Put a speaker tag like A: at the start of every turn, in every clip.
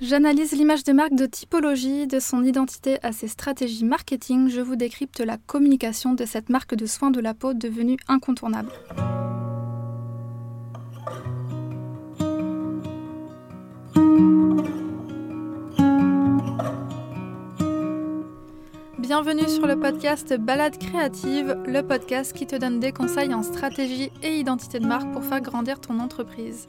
A: J'analyse l'image de marque de typologie, de son identité à ses stratégies marketing. Je vous décrypte la communication de cette marque de soins de la peau devenue incontournable. Bienvenue sur le podcast Balade créative, le podcast qui te donne des conseils en stratégie et identité de marque pour faire grandir ton entreprise.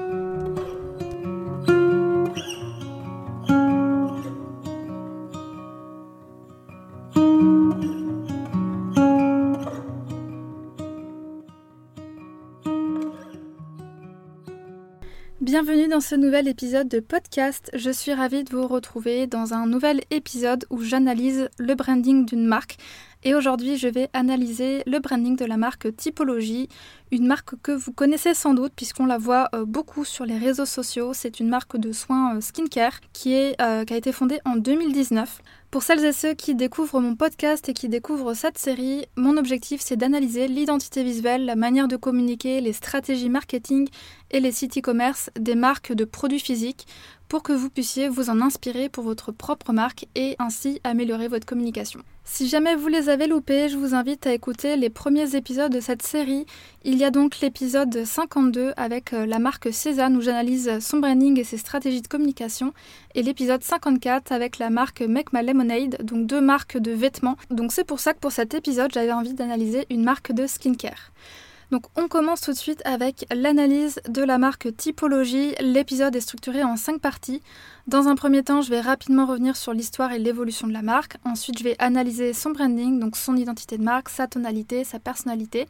A: Bienvenue dans ce nouvel épisode de podcast. Je suis ravie de vous retrouver dans un nouvel épisode où j'analyse le branding d'une marque. Et aujourd'hui, je vais analyser le branding de la marque Typologie, une marque que vous connaissez sans doute puisqu'on la voit euh, beaucoup sur les réseaux sociaux. C'est une marque de soins euh, skincare qui, euh, qui a été fondée en 2019. Pour celles et ceux qui découvrent mon podcast et qui découvrent cette série, mon objectif c'est d'analyser l'identité visuelle, la manière de communiquer, les stratégies marketing et les sites e-commerce des marques de produits physiques pour que vous puissiez vous en inspirer pour votre propre marque et ainsi améliorer votre communication. Si jamais vous les avez loupés, je vous invite à écouter les premiers épisodes de cette série. Il y a donc l'épisode 52 avec euh, la marque Cézanne où j'analyse son branding et ses stratégies de communication et l'épisode 54 avec la marque Make My Lemonade, donc deux marques de vêtements. Donc c'est pour ça que pour cet épisode, j'avais envie d'analyser une marque de skincare. Donc on commence tout de suite avec l'analyse de la marque Typologie. L'épisode est structuré en cinq parties. Dans un premier temps, je vais rapidement revenir sur l'histoire et l'évolution de la marque. Ensuite, je vais analyser son branding, donc son identité de marque, sa tonalité, sa personnalité.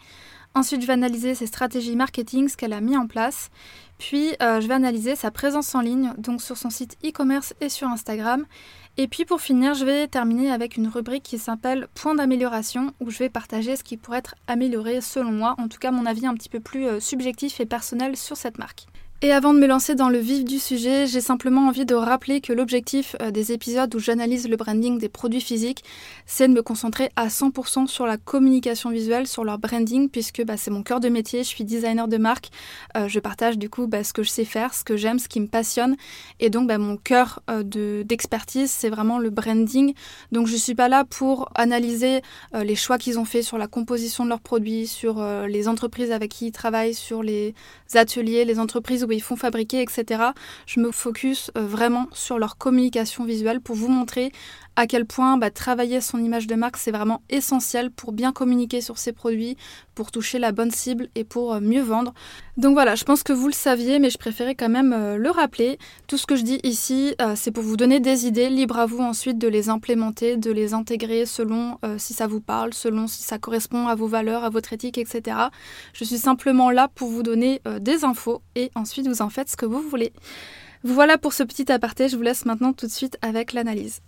A: Ensuite, je vais analyser ses stratégies marketing, ce qu'elle a mis en place. Puis, euh, je vais analyser sa présence en ligne, donc sur son site e-commerce et sur Instagram. Et puis pour finir, je vais terminer avec une rubrique qui s'appelle Point d'amélioration, où je vais partager ce qui pourrait être amélioré selon moi, en tout cas mon avis un petit peu plus euh, subjectif et personnel sur cette marque. Et avant de me lancer dans le vif du sujet, j'ai simplement envie de rappeler que l'objectif euh, des épisodes où j'analyse le branding des produits physiques, c'est de me concentrer à 100% sur la communication visuelle, sur leur branding, puisque bah, c'est mon cœur de métier, je suis designer de marque, euh, je partage du coup bah, ce que je sais faire, ce que j'aime, ce qui me passionne, et donc bah, mon cœur euh, d'expertise, c'est vraiment le branding. Donc je ne suis pas là pour analyser les choix qu'ils ont fait sur la composition de leurs produits, sur les entreprises avec qui ils travaillent, sur les ateliers, les entreprises où ils font fabriquer, etc. Je me focus euh, vraiment sur leur communication visuelle pour vous montrer à quel point bah, travailler son image de marque, c'est vraiment essentiel pour bien communiquer sur ses produits, pour toucher la bonne cible et pour euh, mieux vendre. Donc voilà, je pense que vous le saviez, mais je préférais quand même euh, le rappeler. Tout ce que je dis ici, c'est pour vous donner des idées, libre à vous ensuite de les implémenter, de les intégrer selon si ça vous parle, selon si ça correspond à vos valeurs, à votre éthique, etc. Je suis simplement là pour vous donner des infos et ensuite vous en faites ce que vous voulez. Voilà pour ce petit aparté, je vous laisse maintenant tout de suite avec l'analyse.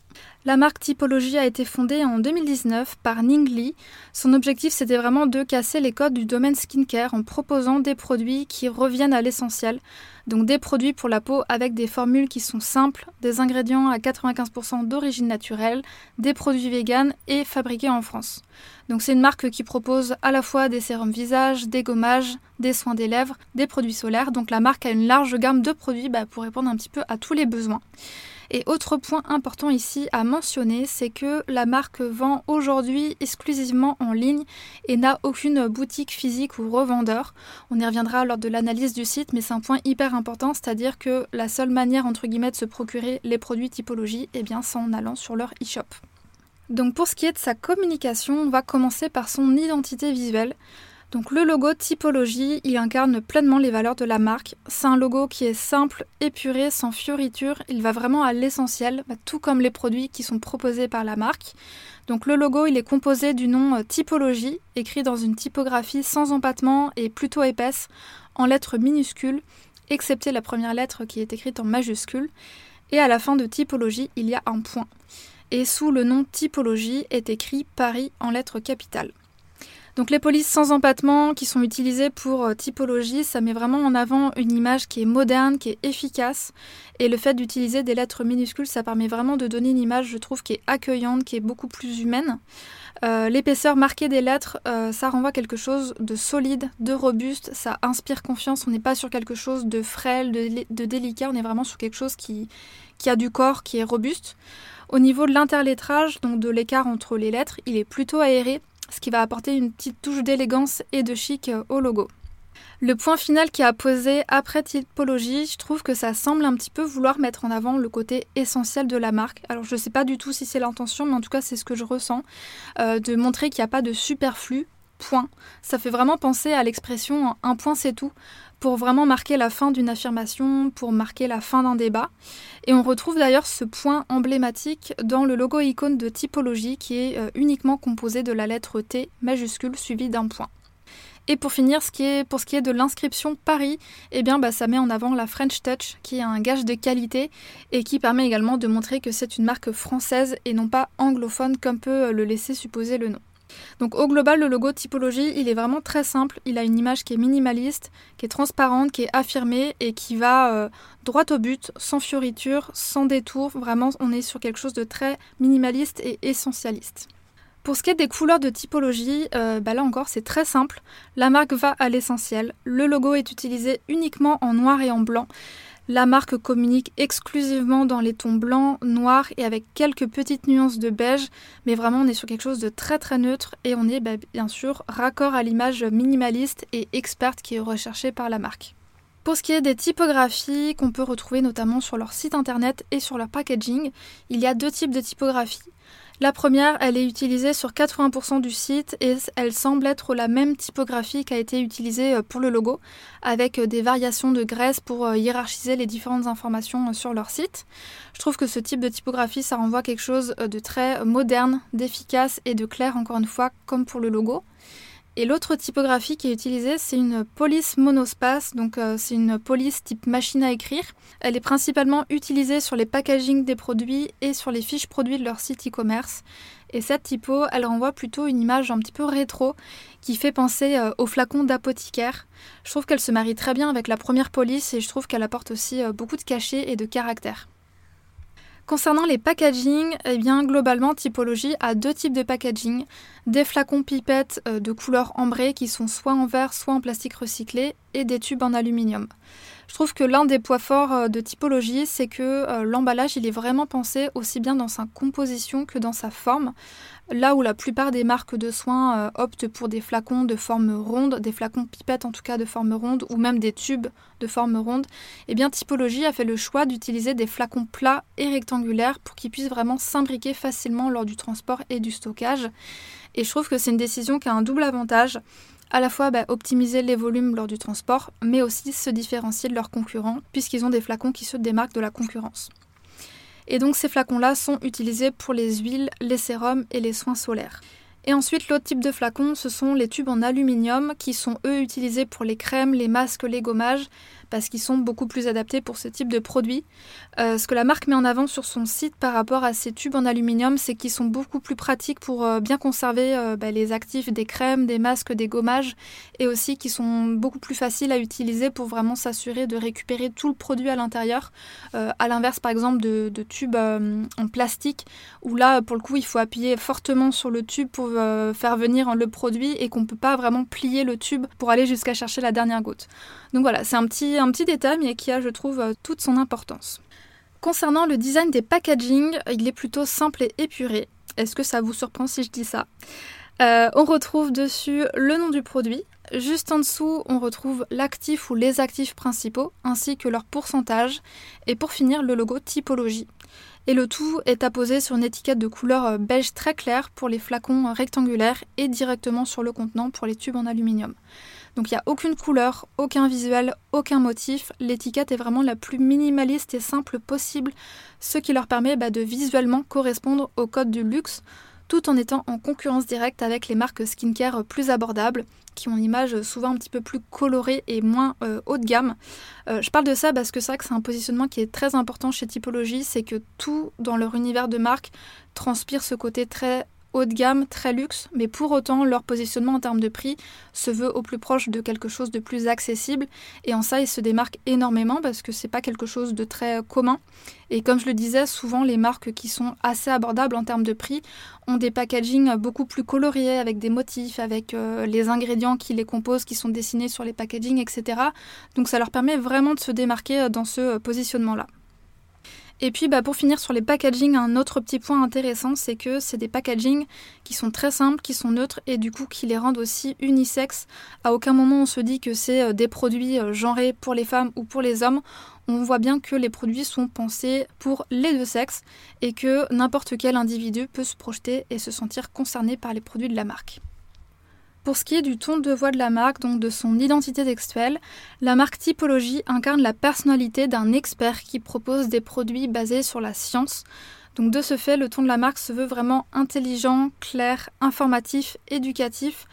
A: La marque Typologie a été fondée en 2019 par Ning Li. Son objectif c'était vraiment de casser les codes du domaine skincare en proposant des produits qui reviennent à l'essentiel. Donc des produits pour la peau avec des formules qui sont simples, des ingrédients à 95% d'origine naturelle, des produits véganes et fabriqués en France. Donc c'est une marque qui propose à la fois des sérums visage, des gommages, des soins des lèvres, des produits solaires. Donc la marque a une large gamme de produits bah, pour répondre un petit peu à tous les besoins. Et autre point important ici à mentionner, c'est que la marque vend aujourd'hui exclusivement en ligne et n'a aucune boutique physique ou revendeur. On y reviendra lors de l'analyse du site, mais c'est un point hyper important, c'est-à-dire que la seule manière entre guillemets de se procurer les produits typologie, eh bien, c'est en allant sur leur e-shop. Donc pour ce qui est de sa communication, on va commencer par son identité visuelle. Donc le logo typologie, il incarne pleinement les valeurs de la marque. C'est un logo qui est simple, épuré, sans fioritures. Il va vraiment à l'essentiel, bah, tout comme les produits qui sont proposés par la marque. Donc le logo, il est composé du nom euh, typologie, écrit dans une typographie sans empattement et plutôt épaisse, en lettres minuscules, excepté la première lettre qui est écrite en majuscule. Et à la fin de typologie, il y a un point. Et sous le nom typologie est écrit Paris en lettres capitales. Donc les polices sans empattement qui sont utilisées pour euh, typologie, ça met vraiment en avant une image qui est moderne, qui est efficace. Et le fait d'utiliser des lettres minuscules, ça permet vraiment de donner une image, je trouve, qui est accueillante, qui est beaucoup plus humaine. Euh, l'épaisseur marquée des lettres, euh, ça renvoie quelque chose de solide, de robuste, ça inspire confiance. On n'est pas sur quelque chose de frêle, de, délicat, on est vraiment sur quelque chose qui, qui a du corps, qui est robuste. Au niveau de l'interlettrage, donc de l'écart entre les lettres, il est plutôt aéré ce qui va apporter une petite touche d'élégance et de chic euh, au logo. Le point final qui a posé après typologie, je trouve que ça semble un petit peu vouloir mettre en avant le côté essentiel de la marque. Alors je ne sais pas du tout si c'est l'intention, mais en tout cas c'est ce que je ressens, euh, de montrer qu'il n'y a pas de superflu, Ça fait vraiment penser à l'expression un point c'est tout pour vraiment marquer la fin d'une affirmation, pour marquer la fin d'un débat. Et on retrouve d'ailleurs ce point emblématique dans le logo icône de typologie qui est euh, uniquement composé de la lettre T majuscule suivie d'un point. Et pour finir, pour ce qui est de l'inscription Paris, eh bien, bah, ça met en avant la French Touch, qui est un gage de qualité et qui permet également de montrer que c'est une marque française et non pas anglophone comme peut euh, le laisser supposer le nom. Donc au global, le logo typologie, il est vraiment très simple. Il a une image qui est minimaliste, qui est transparente, qui est affirmée et qui va euh, droit au but, sans fioriture, sans détour. Vraiment, on est sur quelque chose de très minimaliste et essentialiste. Pour ce qui est des couleurs de typologie, euh, bah là encore c'est très simple. La marque va à l'essentiel. Le logo est utilisé uniquement en noir et en blanc. La marque communique exclusivement dans les tons blancs, noirs et avec quelques petites nuances de beige, mais vraiment on est sur quelque chose de très très neutre et on est bah, bien sûr raccord à l'image minimaliste et experte qui est recherchée par la marque. Pour ce qui est des typographies qu'on peut retrouver notamment sur leur site internet et sur leur packaging, il y a deux types de typographies. La première, elle est utilisée sur 80% du site et elle semble être la même typographie qui a été utilisée euh, pour le logo, avec euh, des variations de graisse pour euh, hiérarchiser les différentes informations sur leur site. Je trouve que ce type de typographie, ça renvoie quelque chose de très moderne, d'efficace et de clair, encore une fois, comme pour le logo. Et l'autre typographie qui est utilisée, c'est une police monospace, donc euh, c'est une police type machine à écrire. Elle est principalement utilisée sur les packaging des produits et sur les fiches produits de leur site e-commerce. Et cette typo, elle renvoie plutôt une image un petit peu rétro qui fait penser euh, au flacon d'apothicaire. Je trouve qu'elle se marie très bien avec la première police et je trouve qu'elle apporte aussi euh, beaucoup de cachet et de caractère. Concernant les packaging, eh bien globalement Typologie a deux types de packaging, des flacons pipettes euh, de couleur ambrée qui sont soit en verre soit en plastique recyclé et des tubes en aluminium. Je trouve que l'un des poids forts euh, de Typologie, c'est que euh, l'emballage, il est vraiment pensé aussi bien dans sa composition que dans sa forme. Là où la plupart des marques de soins euh, optent pour des flacons de forme ronde, des flacons pipettes en tout cas de forme ronde, ou même des tubes de forme ronde, eh bien Typologie a fait le choix d'utiliser des flacons plats et rectangulaires pour qu'ils puissent vraiment s'imbriquer facilement lors du transport et du stockage. Et je trouve que c'est une décision qui a un double avantage à la fois bah, optimiser les volumes lors du transport, mais aussi se différencier de leurs concurrents, puisqu'ils ont des flacons qui se démarquent de la concurrence. Et donc ces flacons-là sont utilisés pour les huiles, les sérums et les soins solaires. Et ensuite, l'autre type de flacons, ce sont les tubes en aluminium qui sont eux utilisés pour les crèmes, les masques, les gommages, parce qu'ils sont beaucoup plus adaptés pour ce type de produit. Euh, ce que la marque met en avant sur son site par rapport à ces tubes en aluminium, c'est qu'ils sont beaucoup plus pratiques pour euh, bien conserver euh, bah, les actifs des crèmes, des masques, des gommages, et aussi qui sont beaucoup plus faciles à utiliser pour vraiment s'assurer de récupérer tout le produit à l'intérieur. à l'inverse, par exemple, de, tubes en plastique, où là, pour le coup, il faut appuyer fortement sur le tube pour faire venir le produit et qu'on ne peut pas vraiment plier le tube pour aller jusqu'à chercher la dernière goutte. Donc voilà, c'est un petit, détail, mais qui a, je trouve, toute son importance. Concernant le design des packaging, il est plutôt simple et épuré. Est-ce que ça vous surprend si je dis ça? Euh, On retrouve dessus le nom du produit. Juste en dessous, on retrouve l'actif ou les actifs principaux, ainsi que leur pourcentage. Et pour finir, le logo typologie. Et le tout est apposé sur une étiquette de couleur beige très claire pour les flacons rectangulaires et directement sur le contenant pour les tubes en aluminium. Donc il n'y a aucune couleur, aucun visuel, aucun motif. L'étiquette est vraiment la plus minimaliste et simple possible, ce qui leur permet bah, de visuellement correspondre au code du luxe tout en étant en concurrence directe avec les marques skincare plus abordables, qui ont une image souvent un petit peu plus colorée et moins euh, haut de gamme. Euh, je parle de ça parce que c'est vrai que c'est un positionnement qui est très important chez Typologie, c'est que tout dans leur univers de marque transpire ce côté très haut de gamme, très luxe, mais pour autant leur positionnement en termes de prix se veut au plus proche de quelque chose de plus accessible et en ça ils se démarquent énormément parce que c'est pas quelque chose de très commun et comme je le disais souvent les marques qui sont assez abordables en termes de prix ont des packagings beaucoup plus coloriés avec des motifs, avec euh, les ingrédients qui les composent qui sont dessinés sur les packagings etc. Donc ça leur permet vraiment de se démarquer euh, dans ce euh, positionnement là. Et puis bah, pour finir sur les packaging, un autre petit point intéressant, c'est que c'est des packaging qui sont très simples, qui sont neutres et du coup qui les rendent aussi unisexes. À aucun moment on se dit que c'est euh, des produits euh, genrés pour les femmes ou pour les hommes. On voit bien que les produits sont pensés pour les deux sexes et que n'importe quel individu peut se projeter et se sentir concerné par les produits de la marque. Pour ce qui est du ton de voix de la marque, donc de son identité textuelle, la marque Typologie incarne la personnalité d'un expert qui propose des produits basés sur la science. Donc de ce fait, le ton de la marque se veut vraiment intelligent, clair, informatif, éducatif,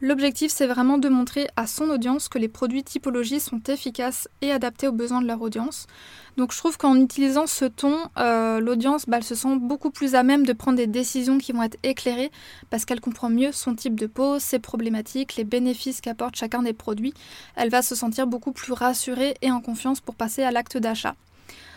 A: L'objectif, c'est vraiment de montrer à son audience que les produits typologie sont efficaces et adaptés aux besoins de leur audience. Donc je trouve qu'en utilisant ce ton, euh, l'audience bah, se sent beaucoup plus à même de prendre des décisions qui vont être éclairées parce qu'elle comprend mieux son type de peau, ses problématiques, les bénéfices qu'apporte chacun des produits. Elle va se sentir beaucoup plus rassurée et en confiance pour passer à l'acte d'achat.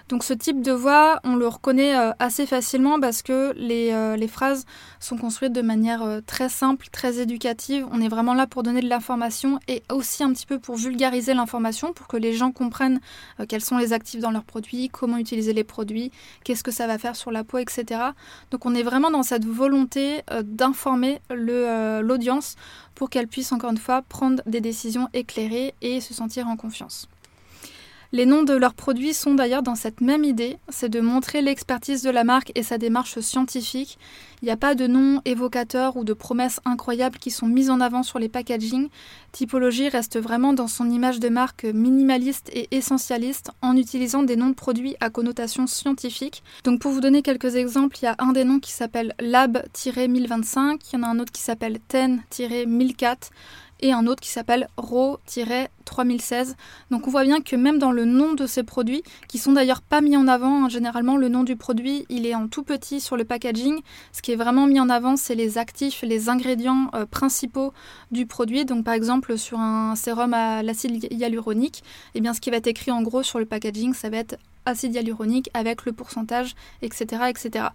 A: Donc ce type de voix, on le reconnaît euh, assez facilement parce que les, euh, les phrases sont construites de manière euh, très simple, très éducative. On est vraiment là pour donner de l'information et aussi un petit peu pour vulgariser l'information, pour que les gens comprennent quels sont les actifs dans leurs produits, comment utiliser les produits, qu'est-ce que ça va faire sur la peau, etc. Donc on est vraiment dans cette volonté d'informer l'audience pour qu'elle puisse encore une fois prendre des décisions éclairées et se sentir en confiance. Les noms de leurs produits sont d'ailleurs dans cette même idée, c'est de montrer l'expertise de la marque et sa démarche scientifique. Il n'y a pas de noms évocateurs ou de promesses incroyables qui sont mises en avant sur les packaging. Typologie reste vraiment dans son image de marque minimaliste et essentialiste en utilisant des noms de produits à connotation scientifique. Donc pour vous donner quelques exemples, il y a un des noms qui s'appelle Lab-1025, il y en a un autre qui s'appelle Ten-1004 et un autre qui s'appelle RAW-3016. Donc on voit bien que même dans le nom de ces produits, qui sont d'ailleurs pas mis en avant, hein, généralement le nom du produit il est en tout petit sur le packaging, ce qui est vraiment mis en avant c'est les actifs, les ingrédients euh, principaux du produit. Donc par exemple sur un sérum à l'acide hyaluronique, eh bien ce qui va être écrit en gros sur le packaging ça va être acide hyaluronique avec le pourcentage, etc., etc.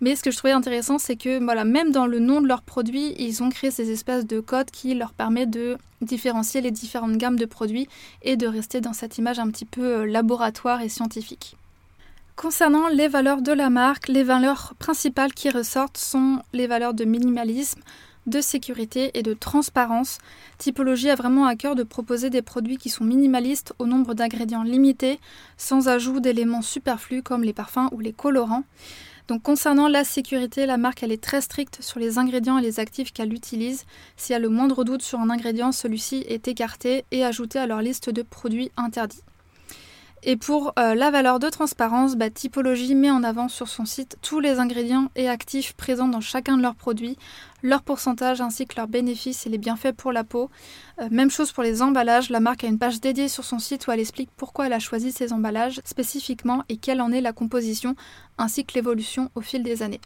A: Mais ce que je trouvais intéressant, c'est que voilà, même dans le nom de leurs produits, ils ont créé ces espèces de codes qui leur permettent de différencier les différentes gammes de produits et de rester dans cette image un petit peu euh, laboratoire et scientifique. Concernant les valeurs de la marque, les valeurs principales qui ressortent sont les valeurs de minimalisme, de sécurité et de transparence. Typologie a vraiment à cœur de proposer des produits qui sont minimalistes au nombre d'ingrédients limités, sans ajout d'éléments superflus comme les parfums ou les colorants. Donc concernant la sécurité, la marque elle est très stricte sur les ingrédients et les actifs qu'elle utilise. S'il y a le moindre doute sur un ingrédient, celui-ci est écarté et ajouté à leur liste de produits interdits. Et pour euh, la valeur de transparence, bah, Typologie met en avant sur son site tous les ingrédients et actifs présents dans chacun de leurs produits, leur pourcentage ainsi que leurs bénéfices et les bienfaits pour la peau. Euh, même chose pour les emballages, la marque a une page dédiée sur son site où elle explique pourquoi elle a choisi ces emballages spécifiquement et quelle en est la composition ainsi que l'évolution au fil des années.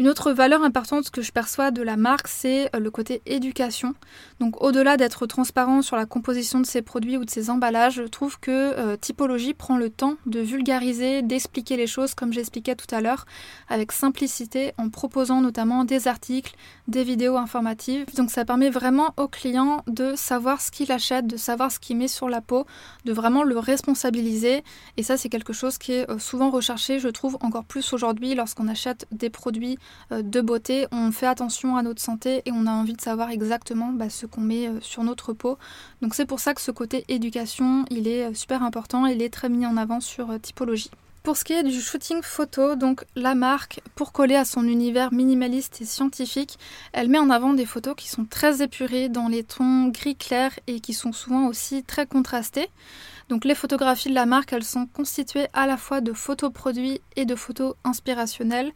A: Une autre valeur importante que je perçois de la marque, c'est euh, le côté éducation. Donc au-delà d'être transparent sur la composition de ses produits ou de ses emballages, je trouve que euh, Typologie prend le temps de vulgariser, d'expliquer les choses comme j'expliquais tout à l'heure, avec simplicité, en proposant notamment des articles, des vidéos informatives. Donc ça permet vraiment au client de savoir ce qu'il achète, de savoir ce qu'il met sur la peau, de vraiment le responsabiliser. Et ça c'est quelque chose qui est euh, souvent recherché, je trouve, encore plus aujourd'hui lorsqu'on achète des produits de beauté, on fait attention à notre santé et on a envie de savoir exactement bah, ce qu'on met euh, sur notre peau. Donc c'est pour ça que ce côté éducation, il est euh, super important, il est très mis en avant sur typologie. Pour ce qui est du shooting photo, donc la marque, pour coller à son univers minimaliste et scientifique, elle met en avant des photos qui sont très épurées dans les tons gris clair et qui sont souvent aussi très contrastées. Donc les photographies de la marque, elles sont constituées à la fois de photos produits et de photos inspirationnelles.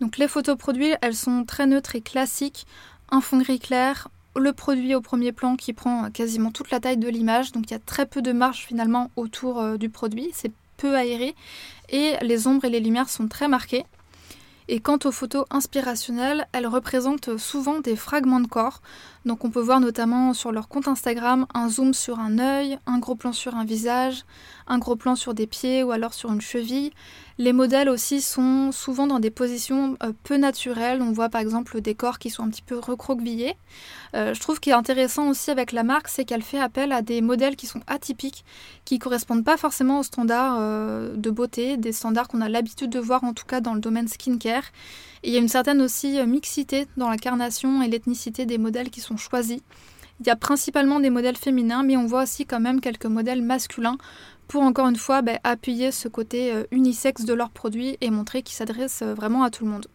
A: Donc les photos produits, elles sont très neutres et classiques, un fond gris clair, le produit au premier plan qui prend quasiment toute la taille de l'image, donc il y a très peu de marge finalement autour euh, du produit, c'est peu aéré et les ombres et les lumières sont très marquées. Et quant aux photos inspirationnelles, elles représentent souvent des fragments de corps. Donc on peut voir notamment sur leur compte Instagram un zoom sur un œil, un gros plan sur un visage, un gros plan sur des pieds ou alors sur une cheville. Les modèles aussi sont souvent dans des positions euh, peu naturelles. On voit par exemple des corps qui sont un petit peu recroquevillés. Euh, je trouve qu'il est intéressant aussi avec la marque, c'est qu'elle fait appel à des modèles qui sont atypiques, qui correspondent pas forcément aux standards euh, de beauté, des standards qu'on a l'habitude de voir en tout cas dans le domaine skincare. Il y a une certaine aussi mixité dans l'incarnation et l'ethnicité des modèles qui sont choisis. Il y a principalement des modèles féminins, mais on voit aussi quand même quelques modèles masculins pour encore une fois bah, appuyer ce côté euh, unisexe de leurs produits et montrer qu'ils s'adressent euh, vraiment à tout le monde.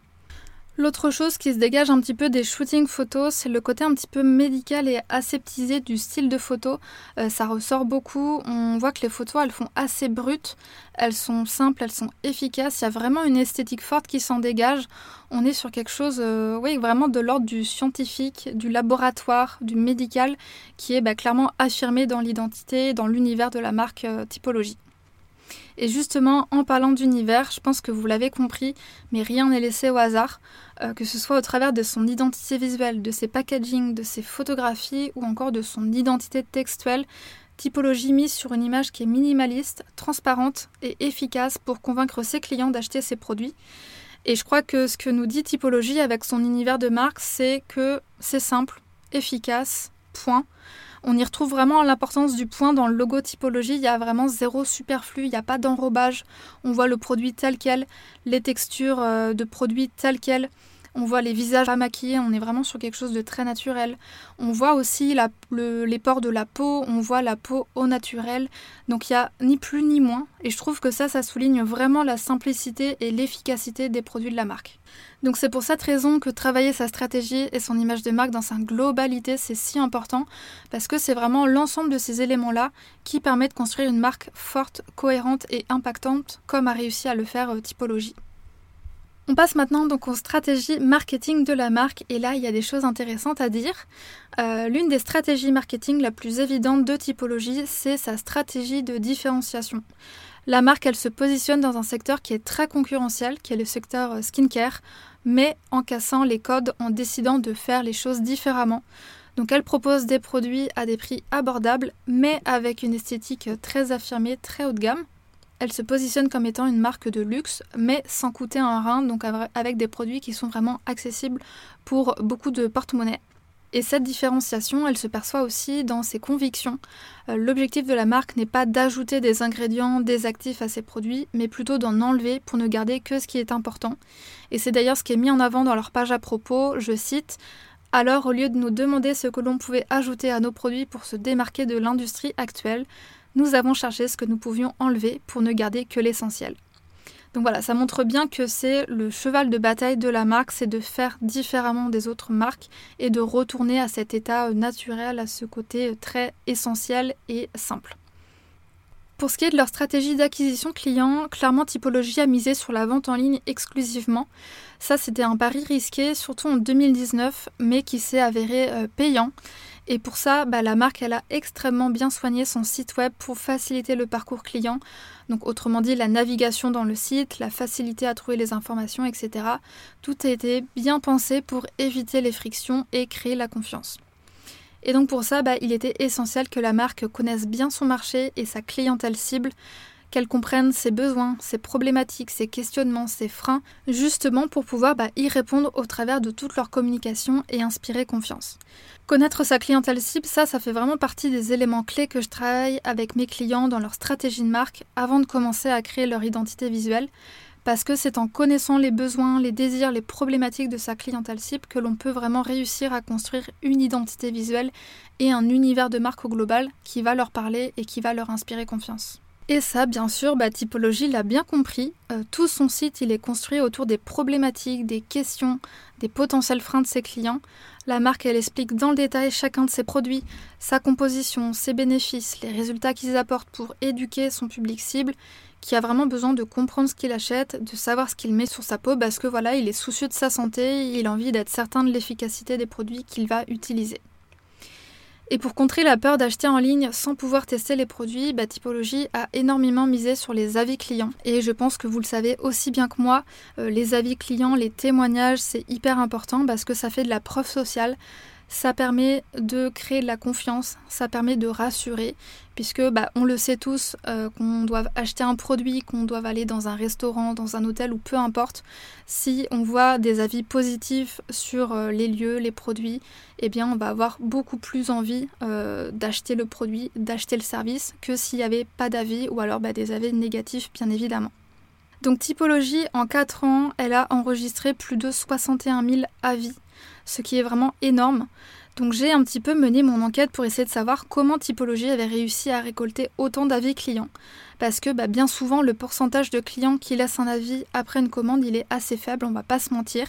A: L'autre chose qui se dégage un petit peu des shootings photos, c'est le côté un petit peu médical et aseptisé du style de photo. Euh, ça ressort beaucoup. On voit que les photos, elles font assez brutes. Elles sont simples, elles sont efficaces. Il y a vraiment une esthétique forte qui s'en dégage. On est sur quelque chose, euh, oui, vraiment de l'ordre du scientifique, du laboratoire, du médical, qui est bah, clairement affirmé dans l'identité, dans l'univers de la marque euh, typologie. Et justement, en parlant d'univers, je pense que vous l'avez compris, mais rien n'est laissé au hasard, euh, que ce soit au travers de son identité visuelle, de ses packaging, de ses photographies ou encore de son identité textuelle. Typologie mise sur une image qui est minimaliste, transparente et efficace pour convaincre ses clients d'acheter ses produits. Et je crois que ce que nous dit Typologie avec son univers de marque, c'est que c'est simple, efficace, point. On y retrouve vraiment l'importance du point dans le logo typologie. Il y a vraiment zéro superflu, il n'y a pas d'enrobage. On voit le produit tel quel, les textures euh, de produits telles quelles. On voit les visages à maquiller, on est vraiment sur quelque chose de très naturel. On voit aussi les pores de la peau, on voit la peau au naturel. Donc il n'y a ni plus ni moins. Et je trouve que ça, ça souligne vraiment la simplicité et l'efficacité des produits de la marque. Donc c'est pour cette raison que travailler sa stratégie et son image de marque dans sa globalité, c'est si important, parce que c'est vraiment l'ensemble de ces éléments-là qui permet de construire une marque forte, cohérente et impactante, comme a réussi à le faire euh, Typologie. On passe maintenant donc aux stratégies marketing de la marque et là il y a des choses intéressantes à dire. Euh, l'une des stratégies marketing la plus évidente de typologie c'est sa stratégie de différenciation. La marque elle se positionne dans un secteur qui est très concurrentiel, qui est le secteur euh, skincare, mais en cassant les codes, en décidant de faire les choses différemment. Donc elle propose des produits à des prix abordables, mais avec une esthétique très affirmée, très haut de gamme. Elle se positionne comme étant une marque de luxe, mais sans coûter un rein, donc avec des produits qui sont vraiment accessibles pour beaucoup de porte-monnaie. Et cette différenciation, elle se perçoit aussi dans ses convictions. Euh, l'objectif de la marque n'est pas d'ajouter des ingrédients, des actifs à ses produits, mais plutôt d'en enlever pour ne garder que ce qui est important. Et c'est d'ailleurs ce qui est mis en avant dans leur page à propos, je cite alors, au lieu de nous demander ce que l'on pouvait ajouter à nos produits pour se démarquer de l'industrie actuelle, nous avons cherché ce que nous pouvions enlever pour ne garder que l'essentiel. Donc voilà, ça montre bien que c'est le cheval de bataille de la marque, c'est de faire différemment des autres marques et de retourner à cet état naturel, à ce côté très essentiel et simple. Pour ce qui est de leur stratégie d'acquisition client, clairement Typologie a misé sur la vente en ligne exclusivement. Ça, c'était un pari risqué, surtout en 2019, mais qui s'est avéré euh, payant. Et pour ça, bah, la marque a extrêmement bien soigné son site web pour faciliter le parcours client. Donc autrement dit, la navigation dans le site, la facilité à trouver les informations, etc. Tout a été bien pensé pour éviter les frictions et créer la confiance. Et donc pour ça, bah, il était essentiel que la marque connaisse bien son marché et sa clientèle cible qu'elles comprennent ses besoins, ses problématiques, ses questionnements, ses freins, justement pour pouvoir bah, y répondre au travers de toute leur communication et inspirer confiance. Connaître sa clientèle cible, ça, ça fait vraiment partie des éléments clés que je travaille avec mes clients dans leur stratégie de marque avant de commencer à créer leur identité visuelle, parce que c'est en connaissant les besoins, les désirs, les problématiques de sa clientèle cible que l'on peut vraiment réussir à construire une identité visuelle et un univers de marque au global qui va leur parler et qui va leur inspirer confiance. Et ça, bien sûr, bah, Typologie l'a bien compris. Euh, tout son site, il est construit autour des problématiques, des questions, des potentiels freins de ses clients. La marque, elle explique dans le détail chacun de ses produits, sa composition, ses bénéfices, les résultats qu'ils apportent pour éduquer son public cible, qui a vraiment besoin de comprendre ce qu'il achète, de savoir ce qu'il met sur sa peau, parce que voilà, il est soucieux de sa santé, il a envie d'être certain de l'efficacité des produits qu'il va utiliser. Et pour contrer la peur d'acheter en ligne sans pouvoir tester les produits, bah, Typologie a énormément misé sur les avis clients. Et je pense que vous le savez aussi bien que moi, euh, les avis clients, les témoignages, c'est hyper important parce que ça fait de la preuve sociale. Ça permet de créer de la confiance, ça permet de rassurer, puisque bah, on le sait tous euh, qu'on doit acheter un produit, qu'on doit aller dans un restaurant, dans un hôtel ou peu importe. Si on voit des avis positifs sur euh, les lieux, les produits, eh bien on va avoir beaucoup plus envie euh, d'acheter le produit, d'acheter le service, que s'il n'y avait pas d'avis ou alors bah, des avis négatifs bien évidemment. Donc Typologie, en 4 ans, elle a enregistré plus de 61 000 avis ce qui est vraiment énorme. Donc j'ai un petit peu mené mon enquête pour essayer de savoir comment Typologie avait réussi à récolter autant d'avis clients. Parce que bah, bien souvent le pourcentage de clients qui laissent un avis après une commande il est assez faible, on va pas se mentir.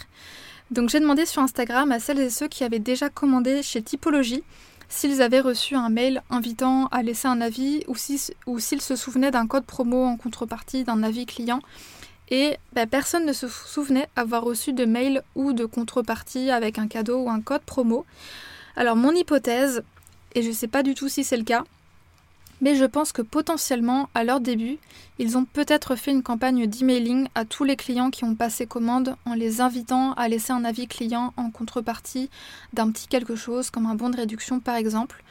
A: Donc j'ai demandé sur Instagram à celles et ceux qui avaient déjà commandé chez Typologie s'ils avaient reçu un mail invitant à laisser un avis ou s'ils se souvenaient d'un code promo en contrepartie d'un avis client et bah, personne ne se souvenait avoir reçu de mail ou de contrepartie avec un cadeau ou un code promo. Alors mon hypothèse, et je ne sais pas du tout si c'est le cas, mais je pense que potentiellement, à leur début, ils ont peut-être fait une campagne d'emailing à tous les clients qui ont passé commande en les invitant à laisser un avis client en contrepartie d'un petit quelque chose, comme un bon de réduction par exemple.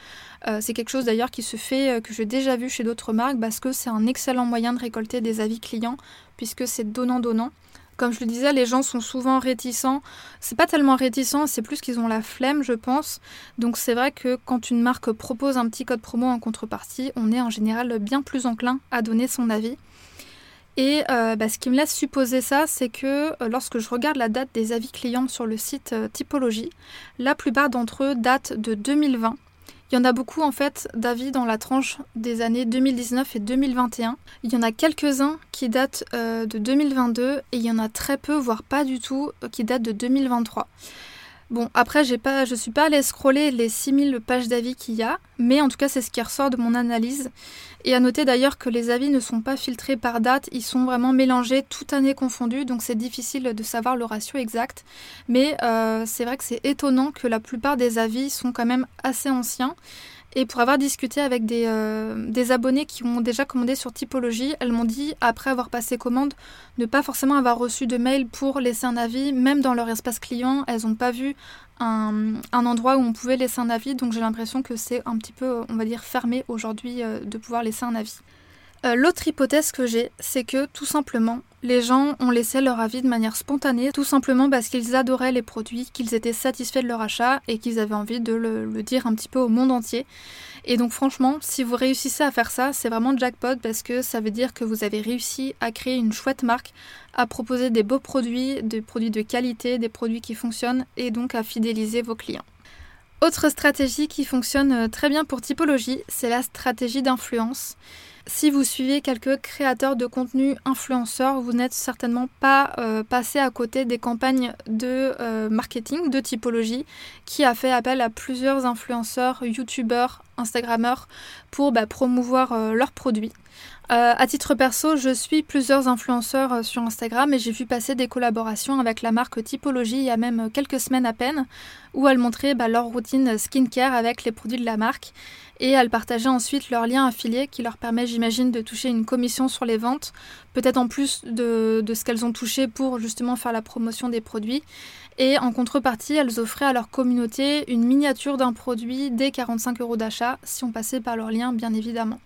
A: Euh, c'est quelque chose d'ailleurs qui se fait, euh, que j'ai déjà vu chez d'autres marques, parce que c'est un excellent moyen de récolter des avis clients, puisque c'est donnant-donnant. Comme je le disais, les gens sont souvent réticents. C'est pas tellement réticent, c'est plus qu'ils ont la flemme, je pense. Donc c'est vrai que quand une marque propose un petit code promo en contrepartie, on est en général bien plus enclin à donner son avis. Et euh, bah, ce qui me laisse supposer ça, c'est que lorsque je regarde la date des avis clients sur le site Typologie, la plupart d'entre eux datent de 2020. Il y en a beaucoup en fait d'avis dans la tranche des années 2019 et 2021. Il y en a quelques-uns qui datent euh, de 2022 et il y en a très peu, voire pas du tout, euh, qui datent de 2023. Bon, après, j'ai pas, je suis pas allée scroller les 6000 pages d'avis qu'il y a, mais en tout cas, c'est ce qui ressort de mon analyse. Et à noter d'ailleurs que les avis ne sont pas filtrés par date, ils sont vraiment mélangés, toute année confondue, donc c'est difficile de savoir le ratio exact. Mais euh, c'est vrai que c'est étonnant que la plupart des avis sont quand même assez anciens. Et pour avoir discuté avec des, euh, des, abonnés qui ont déjà commandé sur Typologie, elles m'ont dit, après avoir passé commande, ne pas forcément avoir reçu de mail pour laisser un avis, même dans leur espace client, elles n'ont pas vu un, endroit où on pouvait laisser un avis, donc j'ai l'impression que c'est un petit peu, on va dire, fermé aujourd'hui euh, de pouvoir laisser un avis. Euh, l'autre hypothèse que j'ai, c'est que tout simplement, les gens ont laissé leur avis de manière spontanée, tout simplement parce qu'ils adoraient les produits, qu'ils étaient satisfaits de leur achat et qu'ils avaient envie de le, dire un petit peu au monde entier. Et donc franchement, si vous réussissez à faire ça, c'est vraiment jackpot parce que ça veut dire que vous avez réussi à créer une chouette marque, à proposer des beaux produits, des produits de qualité, des produits qui fonctionnent et donc à fidéliser vos clients. Autre stratégie qui fonctionne euh, très bien pour typologie, c'est la stratégie d'influence. Si vous suivez quelques créateurs de contenu influenceurs, vous n'êtes certainement pas euh, passé à côté des campagnes de euh, marketing, de typologie, qui a fait appel à plusieurs influenceurs, youtubeurs, instagrammeurs pour bah, promouvoir euh, leurs produits. à titre perso, je suis plusieurs influenceurs sur Instagram et j'ai vu passer des collaborations avec la marque Typologie il y a même quelques semaines à peine, où elles montraient bah, leur routine skincare avec les produits de la marque et elles partageaient ensuite leurs liens affiliés qui leur permet, j'imagine, de toucher une commission sur les ventes, peut-être en plus de, ce qu'elles ont touché pour justement faire la promotion des produits. Et en contrepartie, elles offraient à leur communauté une miniature d'un produit dès 45 euros d'achat, si on passait par leur lien, bien évidemment.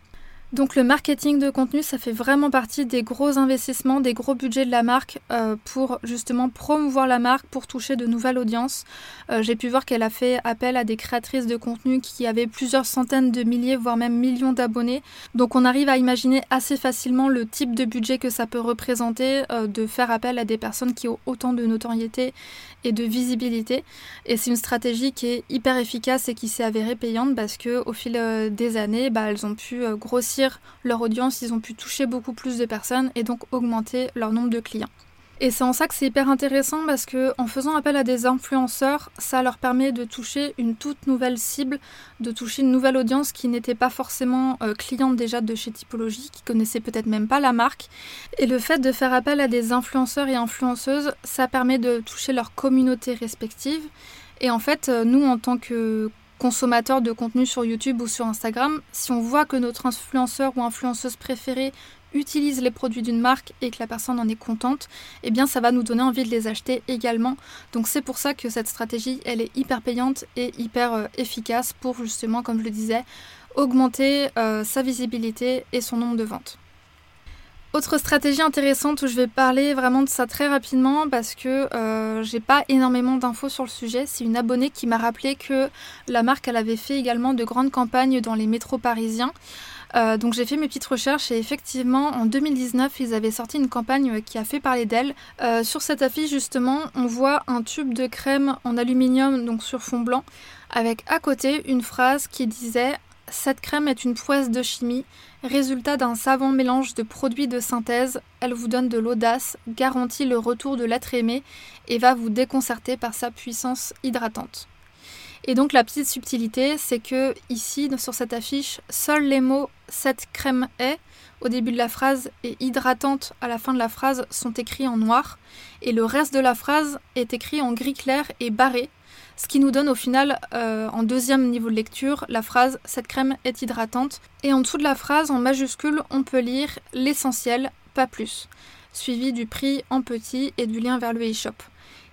A: Donc le marketing de contenu, ça fait vraiment partie des gros investissements, des gros budgets de la marque euh, pour justement promouvoir la marque, pour toucher de nouvelles audiences. Euh, j'ai pu voir qu'elle a fait appel à des créatrices de contenu qui avaient plusieurs centaines de milliers, voire même millions d'abonnés. Donc on arrive à imaginer assez facilement le type de budget que ça peut représenter, euh, de faire appel à des personnes qui ont autant de notoriété et de visibilité. Et c'est une stratégie qui est hyper efficace et qui s'est avérée payante parce que au fil euh, des années, bah, elles ont pu euh, grossir leur audience, ils ont pu toucher beaucoup plus de personnes et donc augmenter leur nombre de clients. Et c'est en ça que c'est hyper intéressant parce que en faisant appel à des influenceurs, ça leur permet de toucher une toute nouvelle cible, de toucher une nouvelle audience qui n'était pas forcément euh, cliente déjà de chez Typologie, qui connaissait peut-être même pas la marque. Et le fait de faire appel à des influenceurs et influenceuses, ça permet de toucher leur communauté respective. Et en fait, euh, nous en tant que consommateurs de contenu sur YouTube ou sur Instagram, si on voit que notre influenceur ou influenceuse préférée utilise les produits d'une marque et que la personne en est contente, eh bien ça va nous donner envie de les acheter également. Donc c'est pour ça que cette stratégie, elle est hyper payante et hyper euh, efficace pour justement, comme je le disais, augmenter euh, sa visibilité et son nombre de ventes. Autre stratégie intéressante où je vais parler vraiment de ça très rapidement parce que euh, j'ai pas énormément d'infos sur le sujet. C'est une abonnée qui m'a rappelé que la marque elle avait fait également de grandes campagnes dans les métros parisiens. Euh, donc j'ai fait mes petites recherches et effectivement en 2019 ils avaient sorti une campagne qui a fait parler d'elle. Euh, sur cette affiche justement on voit un tube de crème en aluminium donc sur fond blanc avec à côté une phrase qui disait cette crème est une poisse de chimie, résultat d'un savant mélange de produits de synthèse. Elle vous donne de l'audace, garantit le retour de l'être aimé et va vous déconcerter par sa puissance hydratante. Et donc la petite subtilité, c'est que ici, sur cette affiche, seuls les mots cette crème est au début de la phrase et hydratante à la fin de la phrase sont écrits en noir et le reste de la phrase est écrit en gris clair et barré ce qui nous donne au final, euh, en deuxième niveau de lecture, la phrase Cette crème est hydratante. Et en dessous de la phrase, en majuscule, on peut lire l'essentiel, pas plus, suivi du prix en petit et du lien vers le e-shop.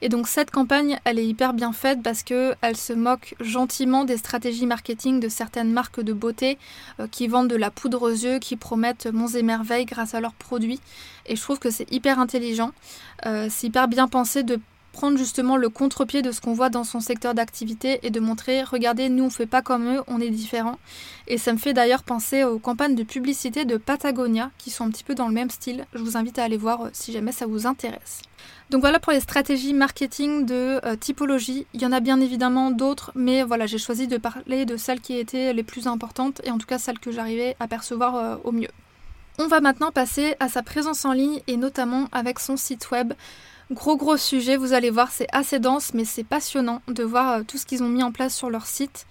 A: Et donc cette campagne, elle est hyper bien faite parce que elle se moque gentiment des stratégies marketing de certaines marques de beauté euh, qui vendent de la poudre aux yeux, qui promettent monts et merveilles grâce à leurs produits. Et je trouve que c'est hyper intelligent, euh, c'est hyper bien pensé de prendre justement le contre-pied de ce qu'on voit dans son secteur d'activité et de montrer, regardez, nous on fait pas comme eux, on est différents. Et ça me fait d'ailleurs penser aux campagnes de publicité de Patagonia qui sont un petit peu dans le même style. Je vous invite à aller voir euh, si jamais ça vous intéresse. Donc voilà pour les stratégies marketing de euh, typologie. Il y en a bien évidemment d'autres, mais voilà, j'ai choisi de parler de celles qui étaient les plus importantes et en tout cas celles que j'arrivais à percevoir euh, au mieux. On va maintenant passer à sa présence en ligne et notamment avec son site web. Gros gros sujet, vous allez voir, c'est assez dense, mais c'est passionnant de voir euh, tout ce qu'ils ont mis en place sur leur site.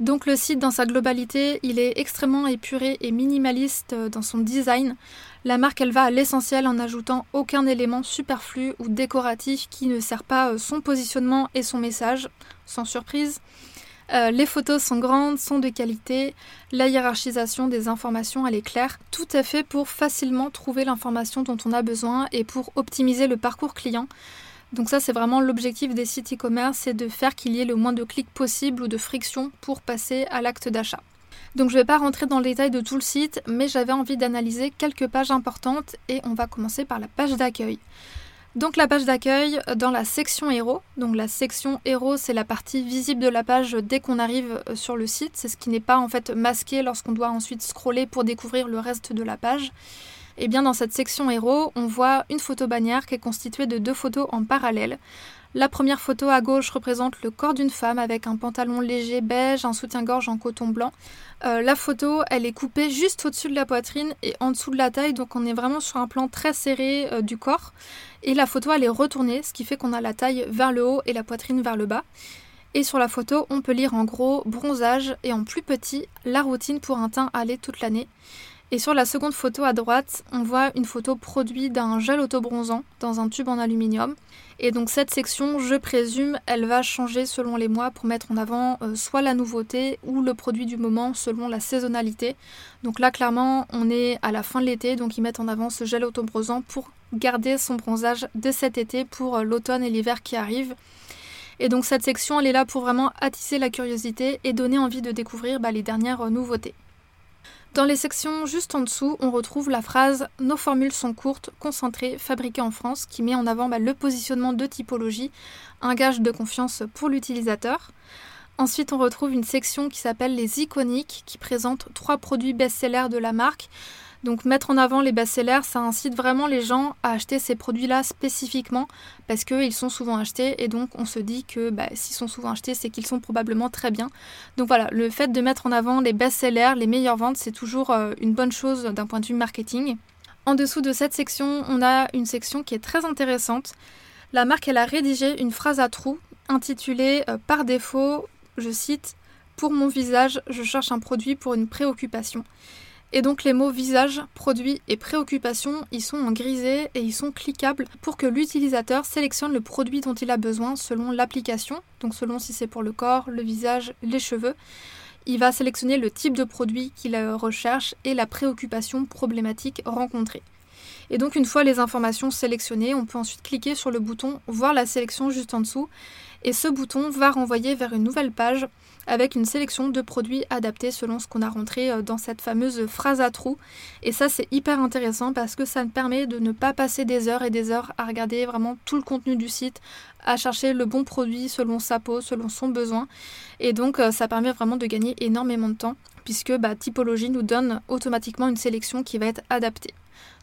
A: Donc le site dans sa globalité, il est extrêmement épuré et minimaliste dans son design. La marque, elle va à l'essentiel en ajoutant aucun élément superflu ou décoratif qui ne sert pas euh, son positionnement et son message, sans surprise. Euh, les photos sont grandes, sont de qualité, la hiérarchisation des informations elle est claire. Tout est fait pour facilement trouver l'information dont on a besoin et pour optimiser le parcours client. Donc ça c'est vraiment l'objectif des sites e-commerce, c'est de faire qu'il y ait le moins de clics possible ou de friction pour passer à l'acte d'achat. Donc je ne vais pas rentrer dans le détail de tout le site, mais j'avais envie d'analyser quelques pages importantes et on va commencer par la page d'accueil. Donc la page d'accueil dans la section héros. Donc la section héros, c'est la partie visible de la page dès qu'on arrive euh, sur le site. C'est ce qui n'est pas en fait masqué lorsqu'on doit ensuite scroller pour découvrir le reste de la page. Et eh bien dans cette section héros, on voit une photo bannière qui est constituée de deux photos en parallèle. La première photo à gauche représente le corps d'une femme avec un pantalon léger beige, un soutien-gorge en coton blanc. Euh, la photo, elle est coupée juste au-dessus de la poitrine et en dessous de la taille, donc on est vraiment sur un plan très serré euh, du corps. Et la photo, elle est retournée, ce qui fait qu'on a la taille vers le haut et la poitrine vers le bas. Et sur la photo, on peut lire en gros bronzage et en plus petit la routine pour un teint allé toute l'année. Et sur la seconde photo à droite, on voit une photo produite d'un gel autobronzant dans un tube en aluminium. Et donc cette section, je présume, elle va changer selon les mois pour mettre en avant euh, soit la nouveauté ou le produit du moment selon la saisonnalité. Donc là, clairement, on est à la fin de l'été, donc ils mettent en avant ce gel autobronzant pour garder son bronzage de cet été pour euh, l'automne et l'hiver qui arrivent. Et donc cette section, elle est là pour vraiment attiser la curiosité et donner envie de découvrir bah, les dernières euh, nouveautés. Dans les sections juste en dessous, on retrouve la phrase Nos formules sont courtes, concentrées, fabriquées en France, qui met en avant bah, le positionnement de typologie, un gage de confiance pour l'utilisateur. Ensuite, on retrouve une section qui s'appelle les iconiques, qui présente trois produits best-sellers de la marque. Donc mettre en avant les best-sellers, ça incite vraiment les gens à acheter ces produits-là spécifiquement parce qu'ils sont souvent achetés et donc on se dit que bah, s'ils sont souvent achetés, c'est qu'ils sont probablement très bien. Donc voilà, le fait de mettre en avant les best-sellers, les meilleures ventes, c'est toujours euh, une bonne chose d'un point de vue marketing. En dessous de cette section, on a une section qui est très intéressante. La marque, elle a rédigé une phrase à trous intitulée euh, Par défaut, je cite, Pour mon visage, je cherche un produit pour une préoccupation. Et donc les mots visage, produit et préoccupation, ils sont en grisé et ils sont cliquables pour que l'utilisateur sélectionne le produit dont il a besoin selon l'application, donc selon si c'est pour le corps, le visage, les cheveux. Il va sélectionner le type de produit qu'il recherche et la préoccupation problématique rencontrée. Et donc une fois les informations sélectionnées, on peut ensuite cliquer sur le bouton Voir la sélection juste en dessous et ce bouton va renvoyer vers une nouvelle page avec une sélection de produits adaptés selon ce qu'on a rentré euh, dans cette fameuse phrase à trous. Et ça c'est hyper intéressant parce que ça me permet de ne pas passer des heures et des heures à regarder vraiment tout le contenu du site, à chercher le bon produit selon sa peau, selon son besoin. Et donc euh, ça permet vraiment de gagner énormément de temps puisque bah, Typologie nous donne automatiquement une sélection qui va être adaptée.